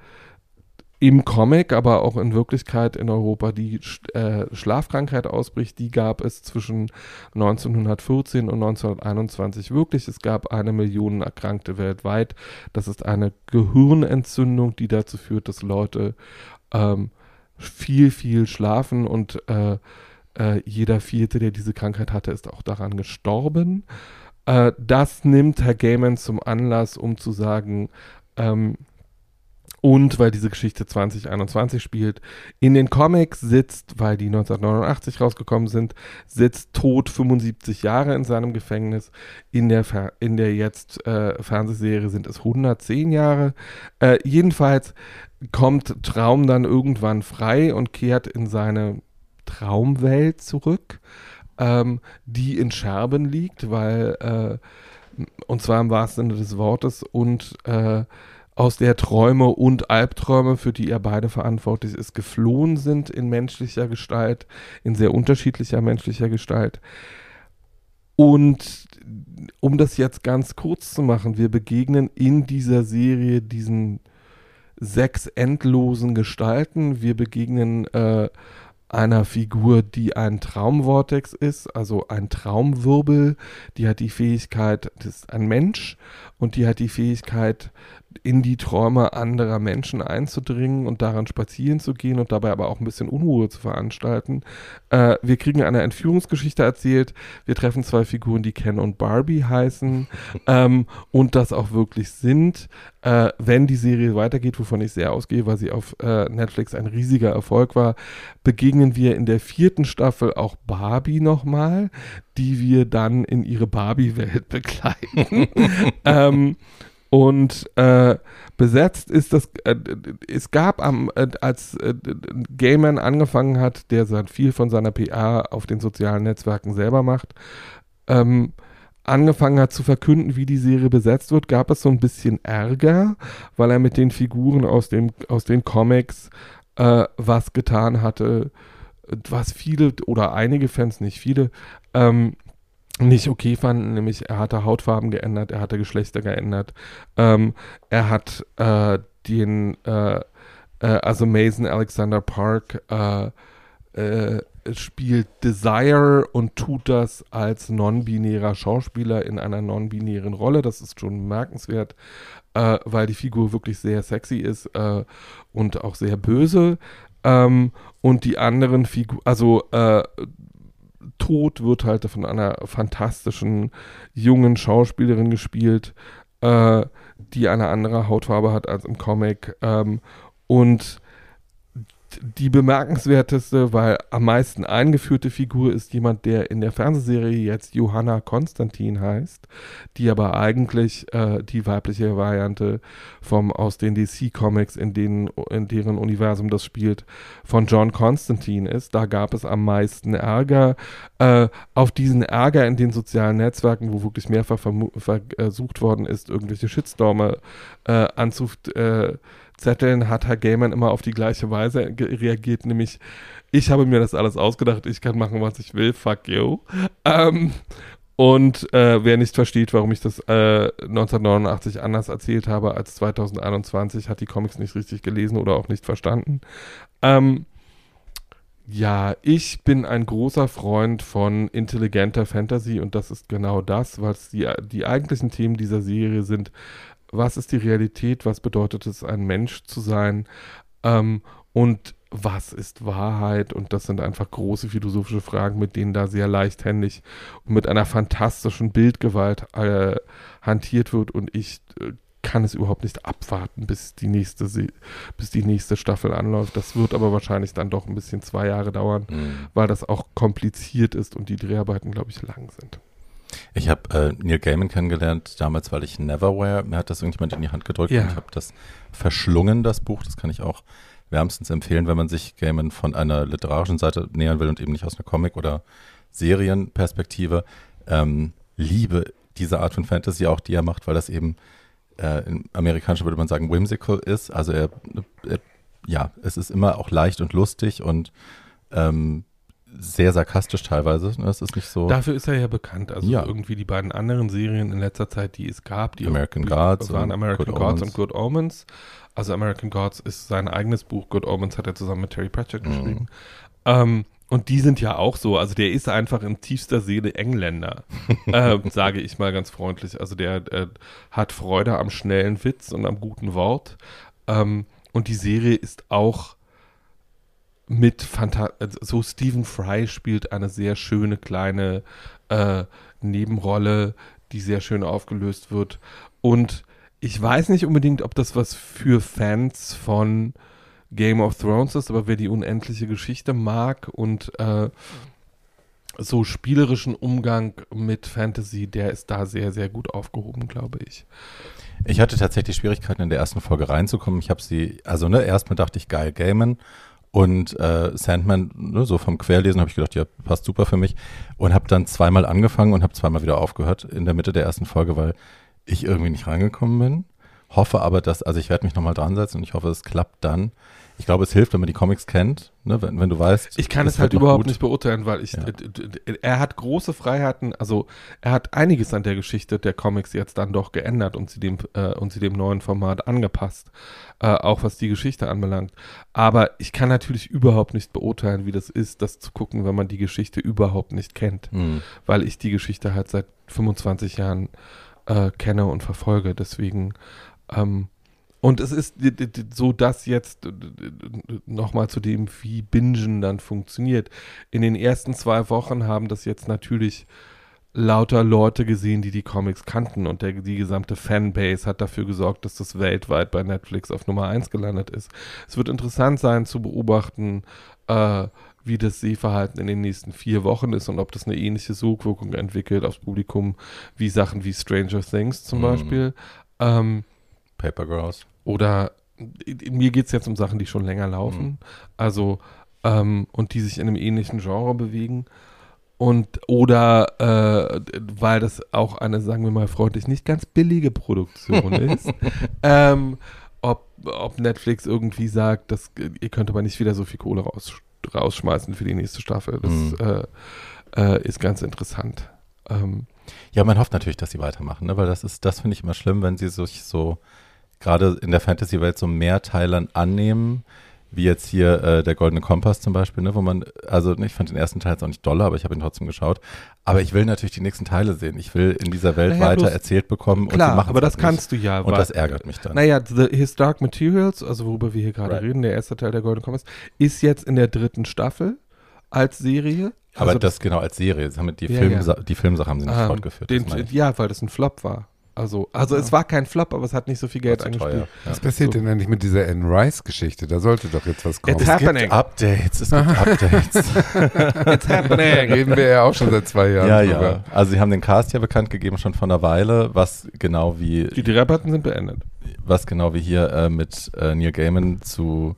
im Comic, aber auch in Wirklichkeit in Europa die äh, Schlafkrankheit ausbricht, die gab es zwischen 1914 und 1921 wirklich. Es gab eine Million Erkrankte weltweit. Das ist eine Gehirnentzündung, die dazu führt, dass Leute ähm, viel, viel schlafen und äh, äh, jeder Vierte, der diese Krankheit hatte, ist auch daran gestorben. Äh, das nimmt Herr Gaiman zum Anlass, um zu sagen, ähm, und weil diese Geschichte 2021 spielt, in den Comics sitzt, weil die 1989 rausgekommen sind, sitzt Tod 75 Jahre in seinem Gefängnis. In der, Fer in der jetzt äh, Fernsehserie sind es 110 Jahre. Äh, jedenfalls kommt Traum dann irgendwann frei und kehrt in seine Traumwelt zurück, ähm, die in Scherben liegt, weil, äh, und zwar im wahrsten Sinne des Wortes, und äh, aus der Träume und Albträume, für die er beide verantwortlich ist, geflohen sind in menschlicher Gestalt, in sehr unterschiedlicher menschlicher Gestalt. Und um das jetzt ganz kurz zu machen, wir begegnen in dieser Serie diesen sechs endlosen Gestalten. Wir begegnen äh, einer Figur, die ein Traumvortex ist, also ein Traumwirbel, die hat die Fähigkeit, das ist ein Mensch und die hat die Fähigkeit, in die Träume anderer Menschen einzudringen und daran spazieren zu gehen und dabei aber auch ein bisschen Unruhe zu veranstalten. Äh, wir kriegen eine Entführungsgeschichte erzählt. Wir treffen zwei Figuren, die Ken und Barbie heißen ähm, und das auch wirklich sind. Äh, wenn die Serie weitergeht, wovon ich sehr ausgehe, weil sie auf äh, Netflix ein riesiger Erfolg war, begegnen wir in der vierten Staffel auch Barbie nochmal, die wir dann in ihre Barbie-Welt begleiten. ähm, und äh, besetzt ist das, äh, es gab am, äh, als äh, Gayman angefangen hat, der viel von seiner PR auf den sozialen Netzwerken selber macht, ähm, angefangen hat zu verkünden, wie die Serie besetzt wird, gab es so ein bisschen Ärger, weil er mit den Figuren aus, dem, aus den Comics äh, was getan hatte, was viele oder einige Fans, nicht viele, ähm, nicht okay fanden, nämlich er hatte Hautfarben geändert, er hatte Geschlechter geändert, ähm, er hat äh, den, äh, äh, also Mason Alexander Park äh, äh, spielt Desire und tut das als non-binärer Schauspieler in einer non-binären Rolle. Das ist schon bemerkenswert, äh, weil die Figur wirklich sehr sexy ist und auch sehr böse. Ähm, und die anderen Figuren, also Tod wird halt von einer fantastischen jungen Schauspielerin gespielt, äh, die eine andere Hautfarbe hat als im Comic. Ähm, und die bemerkenswerteste, weil am meisten eingeführte Figur ist jemand, der in der Fernsehserie jetzt Johanna Konstantin heißt, die aber eigentlich äh, die weibliche Variante vom aus den DC Comics, in denen in deren Universum das spielt, von John Constantine ist. Da gab es am meisten Ärger. Äh, auf diesen Ärger in den sozialen Netzwerken, wo wirklich mehrfach versucht worden ist, irgendwelche Shitstorme äh, anzuf äh, Zetteln hat Herr Gaiman immer auf die gleiche Weise reagiert, nämlich ich habe mir das alles ausgedacht, ich kann machen, was ich will, fuck you. Ähm, und äh, wer nicht versteht, warum ich das äh, 1989 anders erzählt habe als 2021, hat die Comics nicht richtig gelesen oder auch nicht verstanden. Ähm, ja, ich bin ein großer Freund von intelligenter Fantasy und das ist genau das, was die, die eigentlichen Themen dieser Serie sind was ist die Realität, was bedeutet es, ein Mensch zu sein ähm, und was ist Wahrheit? Und das sind einfach große philosophische Fragen, mit denen da sehr leichthändig und mit einer fantastischen Bildgewalt äh, hantiert wird. Und ich äh, kann es überhaupt nicht abwarten, bis die nächste bis die nächste Staffel anläuft. Das wird aber wahrscheinlich dann doch ein bisschen zwei Jahre dauern, mhm. weil das auch kompliziert ist und die Dreharbeiten, glaube ich, lang sind. Ich habe äh, Neil Gaiman kennengelernt damals, weil ich Neverwhere, mir hat das irgendjemand in die Hand gedrückt Ja. und ich habe das verschlungen, das Buch. Das kann ich auch wärmstens empfehlen, wenn man sich Gaiman von einer literarischen Seite nähern will und eben nicht aus einer Comic- oder Serienperspektive. Ähm, liebe diese Art von Fantasy auch, die er macht, weil das eben äh, im Amerikanischen würde man sagen whimsical ist. Also er, er ja, es ist immer auch leicht und lustig und ähm, sehr sarkastisch teilweise. Ne? Es ist nicht so Dafür ist er ja bekannt. Also Ja. irgendwie die beiden anderen Serien in letzter Zeit, die es gab, die American Gods waren und American Good Gods Omens. und Good Omens. Also American Gods ist sein eigenes Buch, Good Omens hat er zusammen mit Terry Pratchett Mhm. geschrieben. Ähm, und die sind ja auch so, also der ist einfach in tiefster Seele Engländer, äh, sage ich mal ganz freundlich. Also der äh, hat Freude am schnellen Witz und am guten Wort. Ähm, und die Serie ist auch mit Fanta also so Stephen Fry spielt eine sehr schöne kleine äh, Nebenrolle, die sehr schön aufgelöst wird. Und ich weiß nicht unbedingt, ob das was für Fans von Game of Thrones ist, aber wer die unendliche Geschichte mag und äh, so spielerischen Umgang mit Fantasy, der ist da sehr, sehr gut aufgehoben, glaube ich. Ich hatte tatsächlich Schwierigkeiten in der ersten Folge reinzukommen. Ich habe sie, also ne, erstmal dachte ich geil Gaiman und äh, Sandman, ne, so vom Querlesen habe ich gedacht, ja, passt super für mich und habe dann zweimal angefangen und habe zweimal wieder aufgehört in der Mitte der ersten Folge, weil ich irgendwie nicht reingekommen bin. Hoffe aber, dass, also ich werde mich nochmal dran setzen und ich hoffe, es klappt dann. Ich glaube, es hilft, wenn man die Comics kennt, ne, wenn, wenn du weißt. Ich kann es halt überhaupt gut. nicht beurteilen, weil ich, Ja. er hat große Freiheiten, also er hat einiges an der Geschichte der Comics jetzt dann doch geändert und sie dem, äh, und sie dem neuen Format angepasst, äh, auch was die Geschichte anbelangt. Aber ich kann natürlich überhaupt nicht beurteilen, wie das ist, das zu gucken, wenn man die Geschichte überhaupt nicht kennt, Hm. weil ich die Geschichte halt seit 25 Jahren äh, kenne und verfolge. Deswegen, ähm, und es ist so, dass jetzt nochmal zu dem, wie Bingen dann funktioniert. In den ersten zwei Wochen haben das jetzt natürlich lauter Leute gesehen, die die Comics kannten und der, die gesamte Fanbase hat dafür gesorgt, dass das weltweit bei Netflix auf Nummer 1 gelandet ist. Es wird interessant sein zu beobachten, äh, wie das Sehverhalten in den nächsten vier Wochen ist und ob das eine ähnliche Sogwirkung entwickelt aufs Publikum wie Sachen wie Stranger Things zum Mhm. Beispiel. Ähm, Paper Girls. Oder mir geht es jetzt um Sachen, die schon länger laufen. Mhm. Also, ähm, und die sich in einem ähnlichen Genre bewegen. Und oder äh, weil das auch eine, sagen wir mal freundlich, nicht ganz billige Produktion ist. ähm, ob, ob Netflix irgendwie sagt, dass ihr könnt aber nicht wieder so viel Kohle raus, rausschmeißen für die nächste Staffel. Das Mhm. äh, äh, ist ganz interessant. Ähm, Ja, man hofft natürlich, dass sie weitermachen, ne? weil das ist, das finde ich immer schlimm, wenn sie sich so gerade in der Fantasy-Welt so Mehrteilern annehmen, wie jetzt hier äh, der Goldene Kompass zum Beispiel, ne, wo man, also ne, ich fand den ersten Teil jetzt auch nicht dolle, aber ich habe ihn trotzdem geschaut. Aber ich will natürlich die nächsten Teile sehen. Ich will in dieser Welt Naja, weiter erzählt bekommen und klar, machen's aber das halt kannst du ja. nicht. Und das ärgert mich dann. Naja, The His Dark Materials, also worüber wir hier gerade Right. reden, der erste Teil der Golden Compass, ist jetzt in der dritten Staffel als Serie. aber Also das genau als Serie. Das haben die, Ja, Film, ja. die Filmsache haben sie nicht ähm, fortgeführt. Den, ja, weil das ein Flop war. Also, also es war kein Flop, aber es hat nicht so viel Geld eingespielt. Ja. Was passiert So. denn eigentlich mit dieser Anne Rice-Geschichte? Da sollte doch jetzt was kommen. It's Es happening. gibt Updates, es gibt Updates. It's happening. Reden wir ja auch schon seit zwei Jahren ja, drüber. ja. Also sie haben den Cast ja bekannt gegeben schon vor einer Weile, was genau wie Die Dreharbeiten sind beendet. was genau wie hier äh, mit äh, Neil Gaiman zu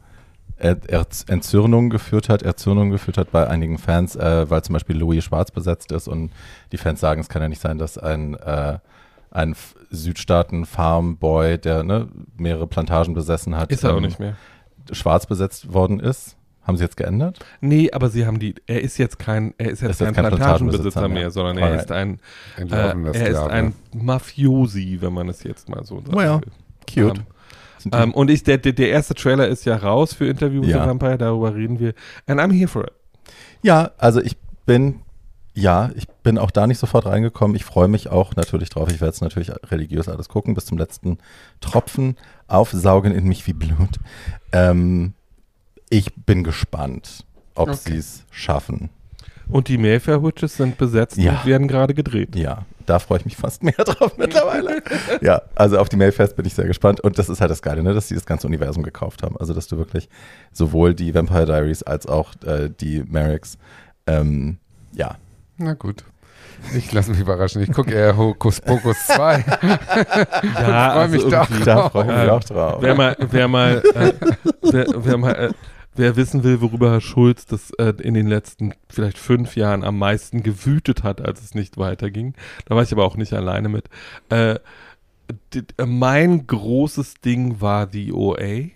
er er Entzürnung geführt hat, Erzürnung geführt hat bei einigen Fans, äh, weil zum Beispiel Louis schwarz besetzt ist und die Fans sagen, es kann ja nicht sein, dass ein, äh, ein Südstaaten-Farmboy, der ne, mehrere Plantagen besessen hat, Ist er auch ähm, nicht mehr. schwarz besetzt worden ist. Haben sie jetzt geändert? Nee, aber sie haben die, er ist jetzt kein, er ist jetzt Ist kein kein Plantagenbesitzer Plantagenbesitzer mehr, mehr. sondern er ist ein, äh, er ist ein Mafiosi, wenn man es jetzt mal so sagt. Well, Cute. Die- Ähm, und ich, der, der, erste Trailer ist ja raus für Interview with Ja. the Vampire, darüber reden wir. And I'm here for it. Ja, also ich bin, ja, ich bin auch da nicht sofort reingekommen. Ich freue mich auch natürlich drauf. Ich werde es natürlich religiös alles gucken, bis zum letzten Tropfen aufsaugen in mich wie Blut. Ähm, ich bin gespannt, ob Okay. sie es schaffen. Und die Mayfair Witches sind besetzt Ja. und werden gerade gedreht. Ja, da freue ich mich fast mehr drauf mittlerweile. ja, also auf die Mayfest bin ich sehr gespannt. Und das ist halt das Geile, ne, dass sie das ganze Universum gekauft haben. Also, dass du wirklich sowohl die Vampire Diaries als auch äh, die Merricks, ähm, ja, Na gut. Ich lasse mich überraschen. Ich gucke eher Hokus Pokus 2. Ja, freu mich da irgendwie- Da freue ich mich auch drauf. Wer mal, wer mal, äh, wer, wer mal, äh, wer wissen will, worüber Herr Schulz das äh, in den letzten vielleicht fünf Jahren am meisten gewütet hat, als es nicht weiterging, da war ich aber auch nicht alleine mit. Äh, d- äh, mein großes Ding war die OA.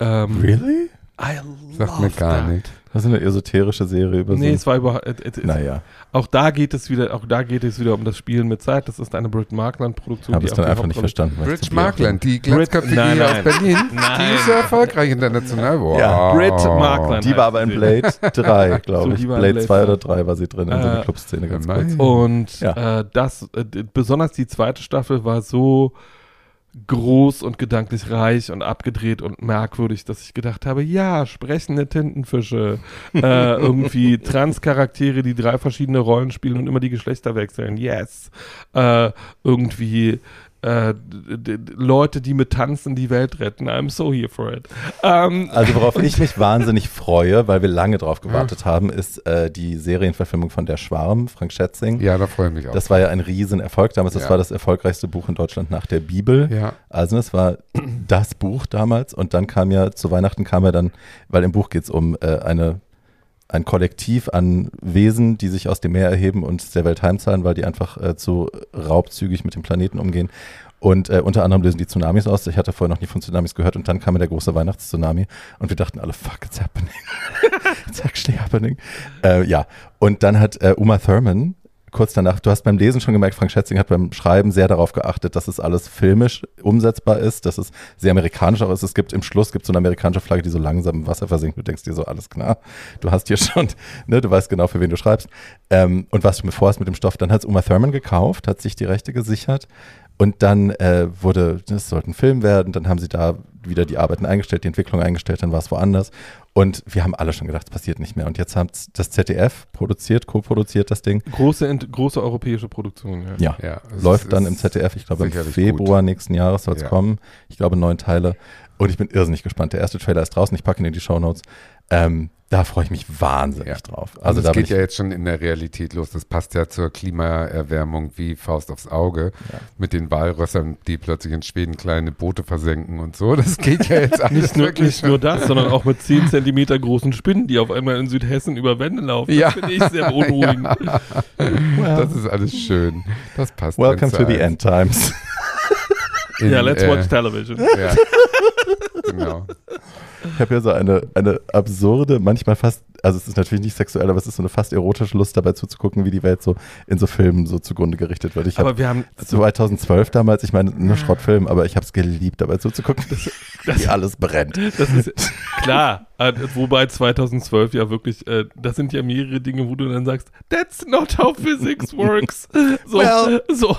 Ähm, Really? I Sagt mir gar that. nicht. Das ist eine esoterische Serie über Nee, so. es war überhaupt. Äh, äh, Naja, Auch da geht es wieder, auch da geht es wieder um das Spielen mit Zeit. Das ist eine Brit Markland-Produktion. habe auch dann einfach nicht verstanden. blöd Markland, die Glatzköpfige aus. Berlin. Nein. Die ist so erfolgreich international. Wow. Ja. Brit Markland. Die war aber in Blade 3, glaube So, ich. Blade Blade 2 zwei. oder 3 war sie drin in so einer Äh, Clubszene ganz kurz. Und Ja. äh, das, äh, besonders die zweite Staffel war so groß und gedanklich reich und abgedreht und merkwürdig, dass ich gedacht habe, ja, sprechende Tintenfische, äh, irgendwie Transcharaktere, die drei verschiedene Rollen spielen und immer die Geschlechter wechseln, yes. Äh, irgendwie äh, Leute, die mit Tanzen die Welt retten, I'm so here for it. Ähm, Also worauf ich mich wahnsinnig freue, weil wir lange drauf gewartet haben, ist äh, die Serienverfilmung von Der Schwarm, Frank Schätzing. Ja, da freue ich mich auch. Das war ja ein Riesenerfolg damals. Das Ja. war das erfolgreichste Buch in Deutschland nach der Bibel. ja. Also das war das Buch damals und dann kam ja, zu Weihnachten kam ja dann, weil im Buch geht es um äh, eine, ein Kollektiv an Wesen, die sich aus dem Meer erheben und der Welt heimzahlen, weil die einfach äh, zu raubzügig mit dem Planeten umgehen. Und äh, unter anderem lösen die Tsunamis aus. Ich hatte vorher noch nie von Tsunamis gehört und dann kam der große Weihnachtstsunami und wir dachten alle, fuck, it's happening. it's actually happening. Äh, ja, und dann hat äh, Uma Thurman kurz danach, du hast beim Lesen schon gemerkt, Frank Schätzing hat beim Schreiben sehr darauf geachtet, dass es alles filmisch umsetzbar ist, dass es sehr amerikanisch auch ist. Es gibt im Schluss gibt so eine amerikanische Flagge, die so langsam im Wasser versinkt. Du denkst dir so, alles klar, du hast hier schon, ne, du weißt genau, für wen du schreibst ähm, und was du mir vorhast mit dem Stoff. Dann hat es Uma Thurman gekauft, hat sich die Rechte gesichert und dann äh, wurde, das sollte ein Film werden, dann haben sie da wieder die Arbeiten eingestellt, die Entwicklung eingestellt, dann war es woanders. Und wir haben alle schon gedacht, es passiert nicht mehr. Und jetzt hat das ZDF produziert, co-produziert das Ding. große, große europäische Produktion, ja. Ja, ja. läuft dann im ZDF, ich glaube im Februar nächsten Jahres soll es Ja. kommen. Ich glaube neun Teile. Und ich bin irrsinnig gespannt. Der erste Trailer ist draußen, ich packe ihn in die Shownotes. Ähm, da freue ich mich wahnsinnig Ja. drauf. Also Also da das geht ja jetzt schon in der Realität los. Das passt ja zur Klimaerwärmung wie Faust aufs Auge. Ja. Mit den Walrössern, die plötzlich in Schweden kleine Boote versenken und so. Das geht ja jetzt alles Nicht nur, wirklich nicht nur das, sondern auch mit 10 Zentimeter großen Spinnen, die auf einmal in Südhessen über Wände laufen. Ja. Das finde ich sehr beunruhigend. Das ist alles schön. Das passt. Welcome to the. End Times. In, Ja, let's äh, watch television. Ja. Genau. Ich habe ja so eine, eine absurde, manchmal fast, also es ist natürlich nicht sexuell, aber es ist so eine fast erotische Lust dabei zuzugucken, wie die Welt so in so Filmen so zugrunde gerichtet wird. Ich Aber wir haben, 2012 damals, ich meine, nur Schrottfilm, aber ich habe es geliebt, dabei zuzugucken, wie alles brennt. das ist klar, äh, wobei 2012 ja wirklich, äh, das sind ja mehrere Dinge, wo du dann sagst, that's not how physics works. So, Well. so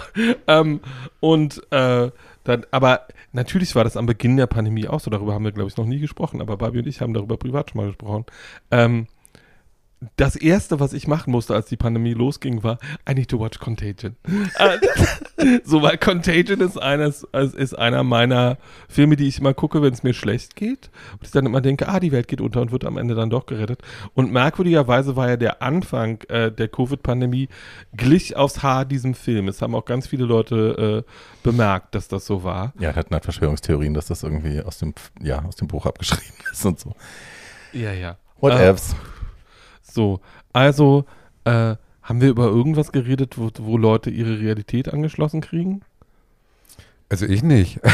ähm, und äh, dann, aber natürlich war das am Beginn der Pandemie auch so, darüber haben wir, glaube ich, noch nie gesprochen, aber Babi und ich haben darüber privat schon mal gesprochen. Ähm, das erste, was ich machen musste, als die Pandemie losging, war, I need to watch Contagion. Äh, so, weil Contagion ist eines, ist einer meiner Filme, die ich immer gucke, wenn es mir schlecht geht. Und ich dann immer denke, ah, die Welt geht unter und wird am Ende dann doch gerettet. Und merkwürdigerweise war ja der Anfang äh, der Covid-Pandemie glich aufs Haar diesem Film. Es haben auch ganz viele Leute äh, bemerkt, dass das so war. Ja, hatten halt Verschwörungstheorien, dass das irgendwie aus dem, ja, aus dem Buch abgeschrieben ist und so. Ja, ja. What Äh, else? So, also äh, haben wir über irgendwas geredet, wo, wo Leute ihre Realität angeschlossen kriegen? Also ich nicht.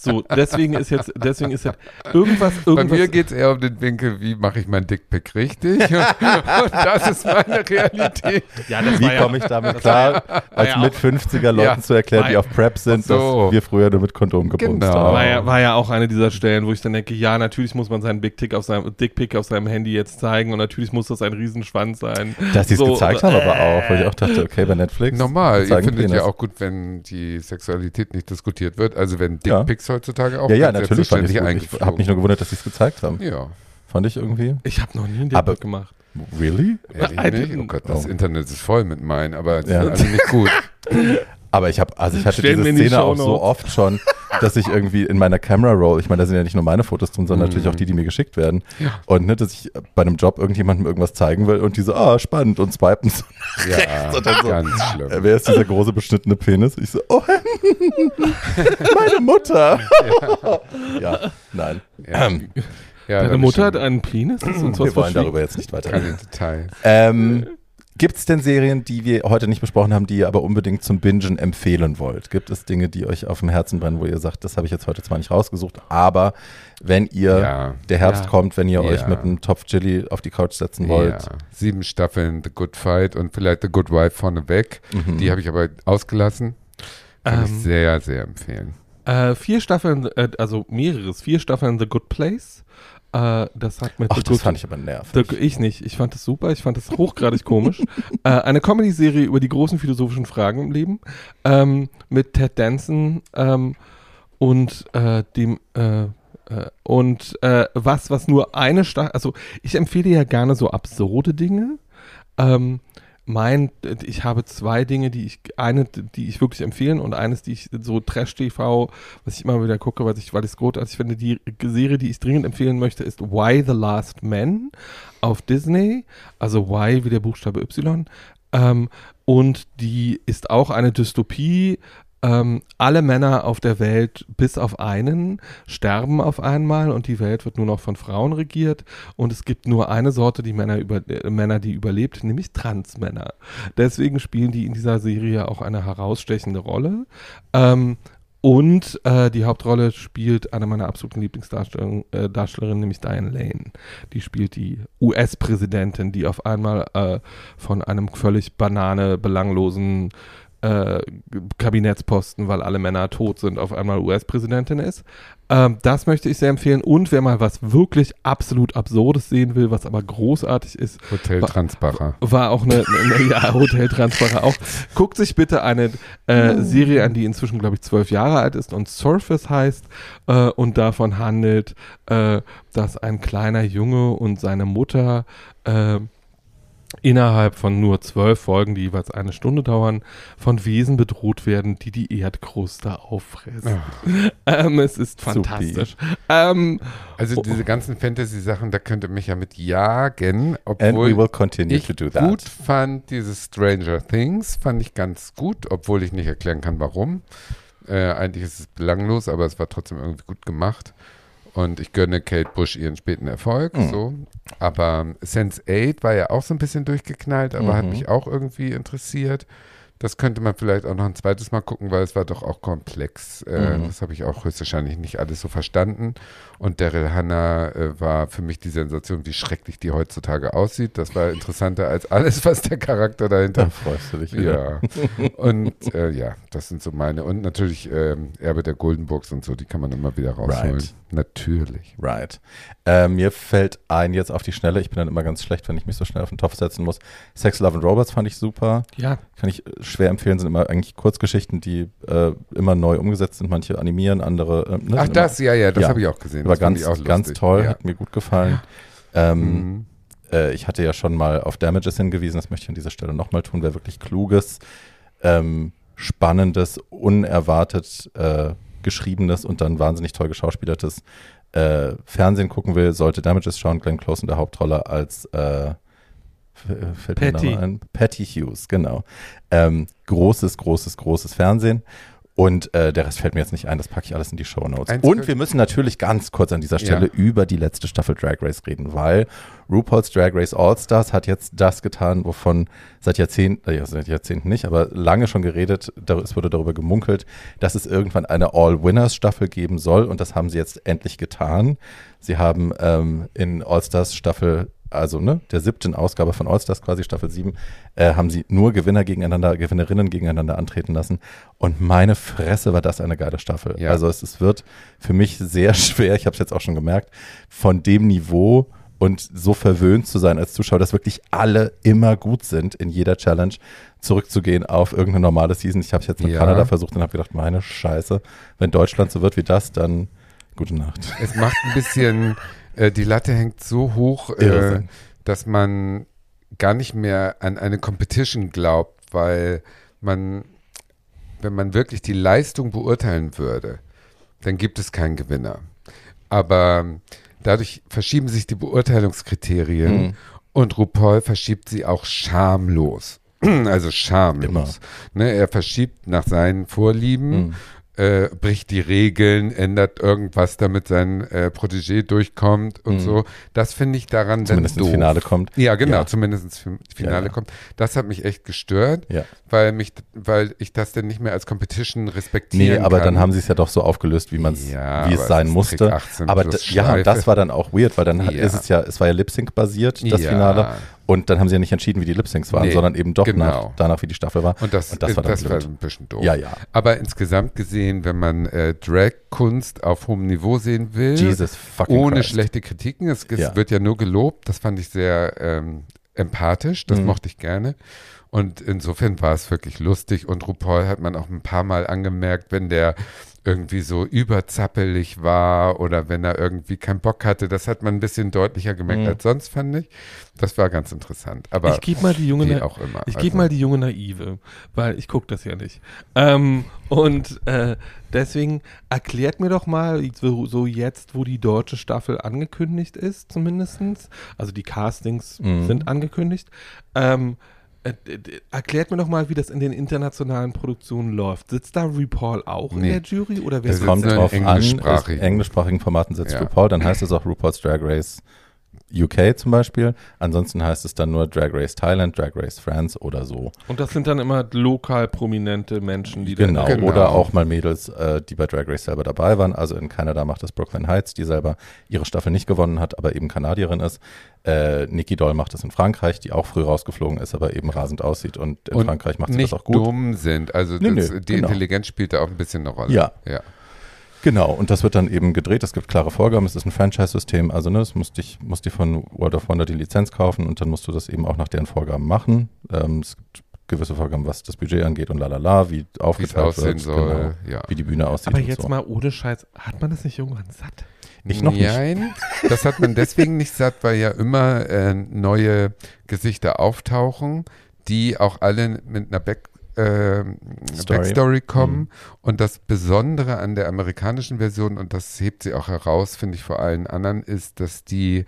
So, deswegen ist jetzt, deswegen ist jetzt irgendwas, Bei irgendwas. mir geht es eher um den Winkel, wie mache ich mein Dickpick richtig? und das ist meine Realität. ja, das Wie komme ich damit klar, als ja mit 50er Leuten Ja. zu erklären, War die auf Prep sind, so. dass wir früher nur mit Kondom gebumst Genau. haben. war, ja, war ja auch eine dieser Stellen, wo ich dann denke, ja, natürlich muss man seinen Big Tick auf seinem Dickpick auf seinem Handy jetzt zeigen und natürlich muss das ein Riesenschwanz sein. Dass sie es So, gezeigt haben aber auch, weil ich auch dachte, okay, bei Netflix. Normal, ihr zeigen findet Penis. ja auch gut, wenn die Sexualität nicht diskutiert wird. Also wenn Ja. Dickpics heutzutage auch Ja, ja, natürlich fand ich. Ich habe mich nur gewundert, dass sie es gezeigt haben. Ja, Fand ich irgendwie. Ich habe noch nie einen Dickpick gemacht. Really? ehrlich I nicht. Oh. Gott, das Oh. Internet ist voll mit meinen, aber es Ja. ist also nicht gut. Aber ich habe, also ich hatte Stellen diese Szene auch so oft schon, dass ich irgendwie in meiner Camera Roll, ich meine, da sind ja nicht nur meine Fotos drin, sondern natürlich auch die, die mir geschickt werden. Und ne, dass ich bei einem Job irgendjemandem irgendwas zeigen will und die so, ah, spannend und swipen so, Ja, und dann so, ganz äh, schlimm. wer ist dieser große beschnittene Penis? Ich so, oh, meine Mutter. ja, nein. Ja. Ähm, Ja, Deine Mutter hat einen Penis? Ist uns wir was wollen darüber jetzt nicht weiter keine. Details. Ähm, Gibt es denn Serien, die wir heute nicht besprochen haben, die ihr aber unbedingt zum Bingen empfehlen wollt? Gibt es Dinge, die euch auf dem Herzen brennen, wo ihr sagt, das habe ich jetzt heute zwar nicht rausgesucht, aber wenn ihr, Ja. der Herbst Ja. kommt, wenn ihr euch Ja. mit einem Topf Chili auf die Couch setzen wollt, Ja. Sieben Staffeln The Good Fight und vielleicht The Good Wife vorneweg. Mhm. Die habe ich aber ausgelassen. Kann ich Ähm, sehr, sehr empfehlen. Äh, vier Staffeln, äh, also mehreres, vier Staffeln The Good Place. Äh, das hat mit ach, das fand ich aber nervig. Ich nicht. Ich fand das super. Ich fand das hochgradig komisch. Äh, eine Comedy-Serie über die großen philosophischen Fragen im Leben ähm, mit Ted Danson ähm, und äh, dem äh, äh, und äh, was, was nur eine Staffel, also ich empfehle ja gerne so absurde Dinge. Ähm, mein, ich habe zwei Dinge, die ich, eine, die ich wirklich empfehlen und eines, die ich so Trash-TV, was ich immer wieder gucke, weil ich, weil ich es großartig finde, die Serie, die ich dringend empfehlen möchte, ist Why the Last Man auf Disney, also Y wie der Buchstabe Y. Ähm, und die ist auch eine Dystopie. Ähm, alle Männer auf der Welt, bis auf einen, sterben auf einmal und die Welt wird nur noch von Frauen regiert. Und es gibt nur eine Sorte, die Männer, über, äh, Männer die überlebt, nämlich Transmänner. Deswegen spielen die in dieser Serie auch eine herausstechende Rolle. Ähm, und äh, die Hauptrolle spielt eine meiner absoluten Lieblingsdarstellerinnen, äh, nämlich Diane Lane. Die spielt die US-Präsidentin, die auf einmal äh, von einem völlig banane, belanglosen äh, Kabinettsposten, weil alle Männer tot sind, auf einmal US-Präsidentin ist. Ähm, das möchte ich sehr empfehlen. Und wer mal was wirklich absolut Absurdes sehen will, was aber großartig ist, Hotel Transbacher. war auch eine, eine ja, Hotel Transparer auch. Guckt sich bitte eine äh, Serie an, die inzwischen, glaube ich, zwölf Jahre alt ist und Surface heißt äh, und davon handelt, äh, dass ein kleiner Junge und seine Mutter äh, innerhalb von nur zwölf Folgen, die jeweils eine Stunde dauern, von Wesen bedroht werden, die die Erdkruste auffressen. Ähm, es ist fantastisch. Ähm, Also diese ganzen Fantasy-Sachen, da könnte mich ja mit jagen, And we obwohl will continue ich to do that. gut fand, dieses Stranger Things fand ich ganz gut, obwohl ich nicht erklären kann, warum. Äh, eigentlich ist es belanglos, aber es war trotzdem irgendwie gut gemacht. Und ich gönne Kate Bush ihren späten Erfolg. Mhm. So. Aber Sense 8 war ja auch so ein bisschen durchgeknallt, aber hat Mhm. mich auch irgendwie interessiert. Das könnte man vielleicht auch noch ein zweites Mal gucken, weil es war doch auch komplex. Äh, Mhm. Das habe ich auch höchstwahrscheinlich nicht alles so verstanden. Und Daryl Hannah äh, war für mich die Sensation, wie schrecklich die heutzutage aussieht. Das war interessanter als alles, was der Charakter dahinter Da freust du dich ja. Und äh, ja, das sind so meine. Und natürlich ähm, Erbe der Goldenburgs und so, die kann man immer wieder rausholen. Right. Natürlich. Right. Äh, mir fällt ein jetzt auf die Schnelle, ich bin dann immer ganz schlecht, wenn ich mich so schnell auf den Topf setzen muss. Sex, Love and Robots fand ich super. ja, Kann ich äh, schwer empfehlen, sind immer eigentlich Kurzgeschichten, die äh, immer neu umgesetzt sind. Manche animieren, andere. Äh, ne, Ach, das, ja, ja, das Ja. habe ich auch gesehen. Immer, war das ganz, auch ganz toll, Ja. hat mir gut gefallen. Ähm, Mhm. äh, ich hatte ja schon mal auf Damages hingewiesen, das möchte ich an dieser Stelle nochmal tun, wer wirklich kluges, ähm, spannendes, unerwartet äh, geschriebenes und dann wahnsinnig toll geschauspielertes äh, Fernsehen gucken will, sollte Damages schauen, Glenn Close in der Hauptrolle als äh, äh, fällt mir Patty. Name ein? Patty Hughes, genau. Ähm, großes, großes, großes Fernsehen. Und äh, der Rest fällt mir jetzt nicht ein, das packe ich alles in die Show Notes. Und wir müssen natürlich ganz kurz an dieser Stelle Ja. über die letzte Staffel Drag Race reden, weil RuPaul's Drag Race All Stars hat jetzt das getan, wovon seit Jahrzehnten, äh, ja, seit Jahrzehnten nicht, aber lange schon geredet, es wurde darüber gemunkelt, dass es irgendwann eine All-Winners-Staffel geben soll und das haben sie jetzt endlich getan. Sie haben ähm, in All Stars Staffel also ne, der siebten Ausgabe von All Stars, quasi Staffel 7, äh, haben sie nur Gewinner gegeneinander, Gewinnerinnen gegeneinander antreten lassen. Und meine Fresse war das eine geile Staffel. Ja. Also es, es wird für mich sehr schwer, ich habe es jetzt auch schon gemerkt, von dem Niveau und so verwöhnt zu sein als Zuschauer, dass wirklich alle immer gut sind in jeder Challenge, zurückzugehen auf irgendeine normale Season. Ich habe es jetzt mit Ja. Kanada versucht und habe gedacht, meine Scheiße, wenn Deutschland so wird wie das, dann gute Nacht. Es macht ein bisschen, äh, die Latte hängt so hoch, äh, dass man gar nicht mehr an eine Competition glaubt, weil man wenn man wirklich die Leistung beurteilen würde, dann gibt es keinen Gewinner. Aber dadurch verschieben sich die Beurteilungskriterien Mhm. und RuPaul verschiebt sie auch schamlos. Also schamlos. Ne, er verschiebt nach seinen Vorlieben, Mhm. Äh, bricht die Regeln, ändert irgendwas, damit sein äh, Protégé durchkommt und Mhm. so. Das finde ich daran Zumindest dann ins doof. Finale kommt. Ja, genau, Ja. zumindest ins Fin- Finale Ja, ja. kommt. Das hat mich echt gestört, Ja. weil mich, weil ich das dann nicht mehr als Competition respektieren Nee, kann. aber dann haben sie es ja doch so aufgelöst, wie man es, wie es sein musste. Trick 18 Aber ja, das war dann auch weird, weil dann hat, ist es ja, es war ja Lip-Sync basiert, das Ja. Finale. Und dann haben sie ja nicht entschieden, wie die Lip-Syncs waren, Nee, sondern eben doch genau. nach, danach, wie die Staffel war. Und das, Und das war dann blöd. ein bisschen doof. Ja, ja. Aber insgesamt gesehen, wenn man äh, Drag-Kunst auf hohem Niveau sehen will, ohne Christ. schlechte Kritiken, es, es Ja. wird ja nur gelobt, das fand ich sehr ähm, empathisch, das Mhm. mochte ich gerne. Und insofern war es wirklich lustig und RuPaul hat man auch ein paar Mal angemerkt, wenn der irgendwie so überzappelig war oder wenn er irgendwie keinen Bock hatte, das hat man ein bisschen deutlicher gemerkt Mhm. als sonst, fand ich. Das war ganz interessant. Aber ich gebe mal die junge Na- auch immer. Ich Also- gebe mal die junge Naive, weil ich gucke das ja nicht. Ähm, und äh, deswegen erklärt mir doch mal, so, so jetzt, wo die deutsche Staffel angekündigt ist, zumindestens, also die Castings Mhm. sind angekündigt, ähm, äh, erklärt mir doch mal, wie das in den internationalen Produktionen läuft. Sitzt da RuPaul auch in Nee. der Jury oder wer sitzt kommt in drauf an, englischsprachigen. englischsprachigen Formaten sitzt Ja. RuPaul, dann heißt es auch RuPaul's Drag Race UK zum Beispiel. Ansonsten heißt es dann nur Drag Race Thailand, Drag Race France oder so. Und das sind dann immer lokal prominente Menschen, die Genau. dann. Genau. Oder auch mal Mädels, äh, die bei Drag Race selber dabei waren. Also in Kanada macht das Brooklyn Heights, die selber ihre Staffel nicht gewonnen hat, aber eben Kanadierin ist. Äh, Nikki Doll macht das in Frankreich, die auch früh rausgeflogen ist, aber eben rasend aussieht. Und in und Frankreich macht sie nicht das auch gut. dumm sind. Also Nee, das, nee, die genau. Intelligenz spielt da auch ein bisschen eine Rolle. Ja. ja. Genau, und das wird dann eben gedreht. Es gibt klare Vorgaben. Es ist ein Franchise-System. Also, ne, es musst dich, musst dir von World of Wonder die Lizenz kaufen und dann musst du das eben auch nach deren Vorgaben machen. Ähm, es gibt gewisse Vorgaben, was das Budget angeht und lalala, wie aufgeteilt aussehen wird, soll. genau, Ja. wie die Bühne aussieht. Aber und jetzt so. mal ohne Scheiß, hat man das nicht irgendwann satt? Ich noch nicht. Nein, das hat man deswegen nicht satt, weil ja immer äh, neue Gesichter auftauchen, die auch alle mit einer Back, äh, Story. Backstory kommen. Mhm. Und das Besondere an der amerikanischen Version, und das hebt sie auch heraus, finde ich vor allen anderen, ist, dass die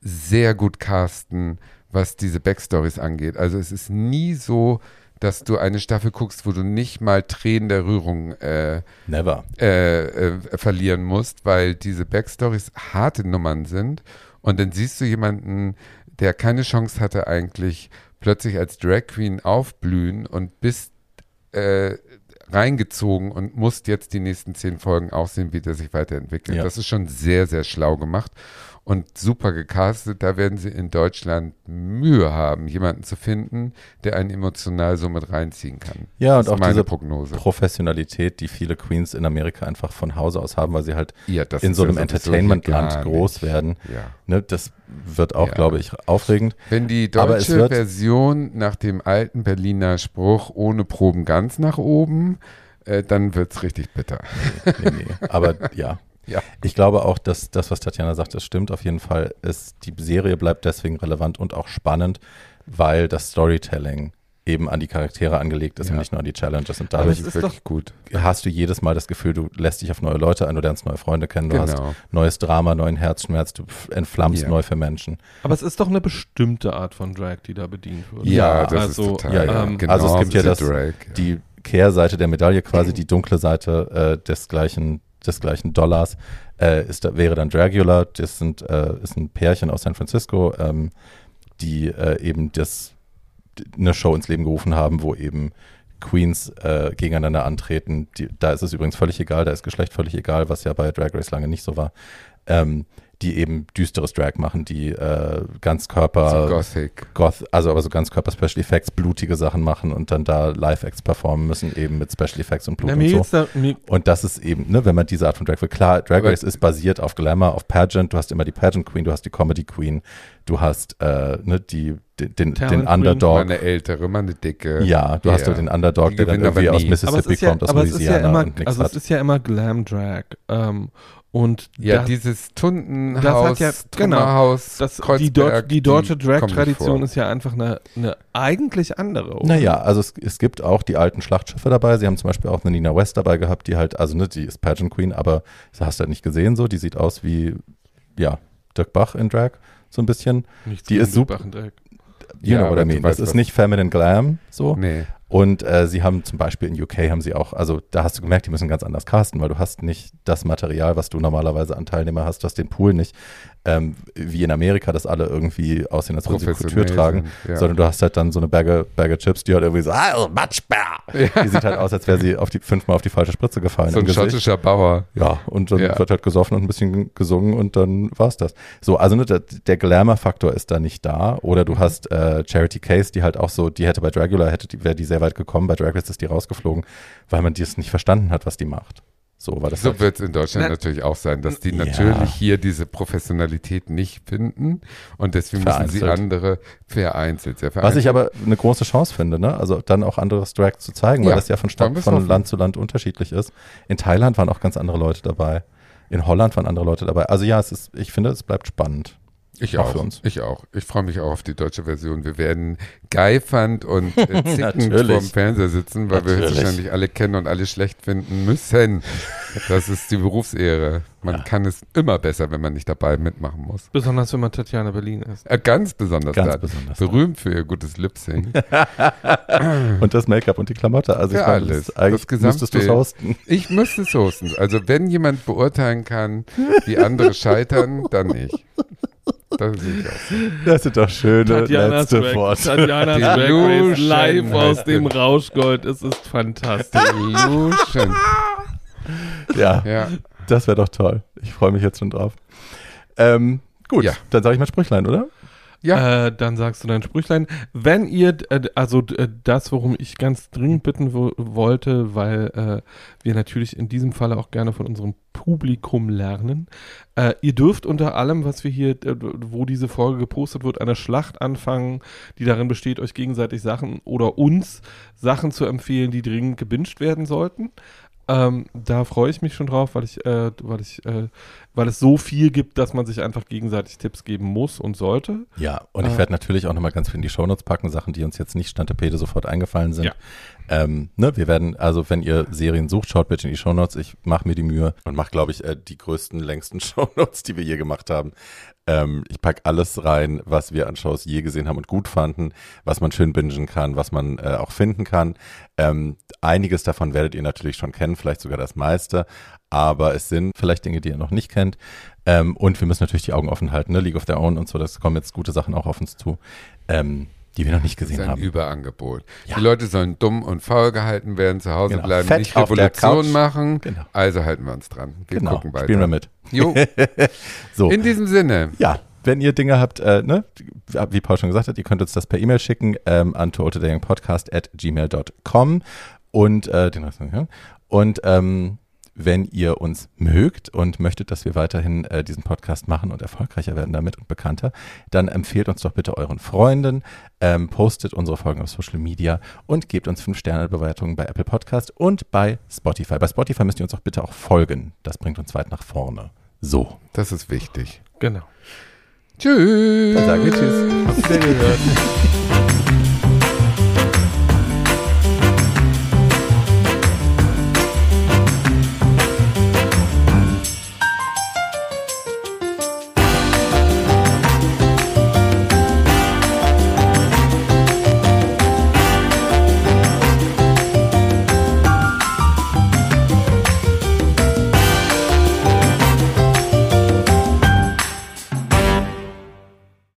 sehr gut casten, was diese Backstories angeht. Also es ist nie so, dass du eine Staffel guckst, wo du nicht mal Tränen der Rührung äh, äh, äh, verlieren musst, weil diese Backstories harte Nummern sind. Und dann siehst du jemanden, der keine Chance hatte, eigentlich plötzlich als Drag Queen aufblühen und bist äh, reingezogen und musst jetzt die nächsten zehn Folgen auch sehen, wie der sich weiterentwickelt. Ja. Das ist schon sehr, sehr schlau gemacht und super gecastet. Da werden sie in Deutschland Mühe haben, jemanden zu finden, der einen emotional so mit reinziehen kann. Ja, das und ist auch meine diese Prognose. Professionalität, die viele Queens in Amerika einfach von Hause aus haben, weil sie halt Ja, in so einem Entertainment-Land groß nicht. werden. Ja. Ne, das wird auch, Ja. glaube ich, aufregend. Wenn die Aber es deutsche Version nach dem alten Berliner Spruch ohne Proben ganz nach oben, äh, dann wird es richtig bitter. Nee, nee. Aber ja. Ja. Ich glaube auch, dass das, was Tatjana sagt, das stimmt auf jeden Fall. Ist, die Serie bleibt deswegen relevant und auch spannend, weil das Storytelling eben an die Charaktere angelegt ist Ja. und nicht nur an die Challenges. Und dadurch wirklich gut. hast du jedes Mal das Gefühl, du lässt dich auf neue Leute ein, du lernst neue Freunde kennen, du hast Genau. neues Drama, neuen Herzschmerz, du entflammst Ja. neu für Menschen. Aber es ist doch eine bestimmte Art von Drag, die da bedient wird. Ja, Ja, das also, ist total. ja, ähm, genau, Also es gibt ja das- Drag. Die Kehrseite der Medaille, quasi die dunkle Seite äh, des gleichen des gleichen Dollars, äh, ist, wäre dann Dragula. Das sind, äh, ist ein Pärchen aus San Francisco, ähm, die äh, eben das, eine Show ins Leben gerufen haben, wo eben Queens äh, gegeneinander antreten. Die, da ist es übrigens völlig egal, da ist Geschlecht völlig egal, was ja bei Drag Race lange nicht so war. Ähm, die eben düsteres Drag machen, die äh, Ganzkörper, so Gothic. Goth, also aber so Ganzkörper Special Effects, blutige Sachen machen und dann da Live-Acts performen müssen, eben mit Special Effects und Blut Na, und so. da, Und das ist eben, ne, wenn man diese Art von Drag will. Klar, Drag Race ist basiert auf Glamour, auf Pageant. Du hast immer die Pageant Queen, du hast die Comedy Queen, du hast äh, ne, die, den, den, Queen. Mal Underdog. eine ältere, mal eine dicke. Ja, du hast Ja. so den Underdog, Die der dann irgendwie aus nie. aber es Mississippi ist ja, kommt, aus aber es ist ja Louisiana immer, und nichts also hat. es ist ja immer Glam Drag. Ähm, Und Ja, das, dieses Tundenhaus, das hat ja- genau, das, die, Kreuzberg, Deu die deutsche Drag-Tradition ist ja einfach eine, eine eigentlich andere. oder? Naja, also es, es gibt auch die alten Schlachtschiffe dabei. Sie haben zum Beispiel auch eine Nina West dabei gehabt, die halt, also ne, die ist Pageant Queen, aber das hast du halt nicht gesehen so. Die sieht aus wie, ja, Dirk Bach in Drag, so ein bisschen. Nichts die ist super- Bachendreck. You Ja, know what aber I mean. Das ist was- nicht Feminine Glam, so. Nee. Und äh, sie haben zum Beispiel in UK haben sie auch, also da hast du gemerkt, die müssen ganz anders casten, weil du hast nicht das Material, was du normalerweise an Teilnehmer hast, du hast den Pool nicht, ähm, wie in Amerika, dass alle irgendwie aussehen, als würden sie Professionell tragen, ja. sondern du hast halt dann so eine Berge, Berge Chips, die halt irgendwie so, ah, much better. Die sieht halt aus, als wäre sie auf die, fünfmal auf die falsche Spritze gefallen So ein schottischer Bauer. Ja, und dann Ja. wird halt gesoffen und ein bisschen gesungen und dann war's das. So, also ne, der, der Glamour-Faktor ist da nicht da. Oder Mhm. du hast äh, Charity Case, die halt auch so, die hätte bei Dragula, hätte die, wäre die sehr weit gekommen, bei Drag Race ist die rausgeflogen, weil man das nicht verstanden hat, was die macht. So war das So halt. wird es in Deutschland Na- natürlich auch sein, dass die Ja. natürlich hier diese Professionalität nicht finden und deswegen müssen sie Vereinzelt. andere vereinzelt, sehr Was vereinzelt. ich aber eine große Chance finde, ne? Also dann auch anderes Drag zu zeigen, weil Ja, das ja von Stadt, von. Land zu Land unterschiedlich ist. In Thailand waren auch ganz andere Leute dabei. In Holland waren andere Leute dabei. Also ja, es ist, ich finde, es bleibt spannend. Ich Auch auch. für uns. Ich auch. Ich freue mich auch auf die deutsche Version. Wir werden geifernd und äh, zickend vorm Fernseher sitzen, weil wir Natürlich. höchstwahrscheinlich alle kennen und alle schlecht finden müssen. Das ist die Berufsehre. Man Ja. kann es immer besser, wenn man nicht dabei mitmachen muss. Besonders wenn man Tatjana Berlin ist. Äh, ganz besonders Ganz da. besonders. Berühmt für ihr gutes Lip-Sync. Und das Make-up und die Klamotte. Also Für ich meine, alles. das, eigentlich Das müsstest du es Gesamtbild. hosten. Ich müsste es hosten. Also wenn jemand beurteilen kann, wie andere scheitern, dann ich. Das sehe ich auch. Das sind doch schöne Tatjanas letzte Drag, Worte. Tatjanas Drag Race live aus dem. Rauschgold. Es ist fantastisch. Delusion. Ja, Ja. das wäre doch toll. Ich freue mich jetzt schon drauf. Ähm, gut, Ja. dann sage ich mal Sprüchlein, oder? Ja. Äh, dann sagst du dein Sprüchlein. Wenn ihr, äh, also äh, das, worum ich ganz dringend bitten wo wollte, weil äh, wir natürlich in diesem Falle auch gerne von unserem Publikum lernen. Äh, ihr dürft unter allem, was wir hier, wo diese Folge gepostet wird, eine Schlacht anfangen, die darin besteht, euch gegenseitig Sachen oder uns Sachen zu empfehlen, die dringend gebinged werden sollten. Ähm, da freue ich mich schon drauf, weil ich, äh, weil ich, äh, weil es so viel gibt, dass man sich einfach gegenseitig Tipps geben muss und sollte. Ja, und ich Ah. werde natürlich auch nochmal ganz viel in die Shownotes packen, Sachen, die uns jetzt nicht Stantepede sofort eingefallen sind. Ja. Ähm, ne, wir werden, also wenn ihr Serien sucht, schaut bitte in die Shownotes. Ich mache mir die Mühe und mache, glaube ich, äh, die größten, längsten Shownotes, die wir je gemacht haben. Ähm, ich pack alles rein, was wir an Shows je gesehen haben und gut fanden, was man schön bingen kann, was man äh, auch finden kann. Ähm, einiges davon werdet ihr natürlich schon kennen, vielleicht sogar das meiste. Aber es sind vielleicht Dinge, die ihr noch nicht kennt. Ähm, und wir müssen natürlich die Augen offen halten, ne? League of Their Own und so, das kommen jetzt gute Sachen auch auf uns zu, ähm, die wir noch nicht Das ist gesehen ein haben. Überangebot. Ja. Die Leute sollen dumm und faul gehalten werden, zu Hause Genau. bleiben, Fett nicht Revolution machen. Genau. Also halten wir uns dran. Wir genau, gucken weiter. spielen wir mit. Jo, So. in diesem Sinne. Ja, wenn ihr Dinge habt, äh, ne, wie Paul schon gesagt hat, ihr könnt uns das per E-Mail schicken ähm, an podcast at gmail.com und äh, den Rest, ja. Und ähm, wenn ihr uns mögt und möchtet, dass wir weiterhin äh, diesen Podcast machen und erfolgreicher werden damit und bekannter, dann empfehlt uns doch bitte euren Freunden, ähm, postet unsere Folgen auf Social Media und gebt uns 5-Sterne-Bewertungen bei Apple Podcast und bei Spotify. Bei Spotify müsst ihr uns auch bitte auch folgen. Das bringt uns weit nach vorne. So. Das ist wichtig. Genau. Tschüss. Dann sagen wir Tschüss. Habt ihr gehört?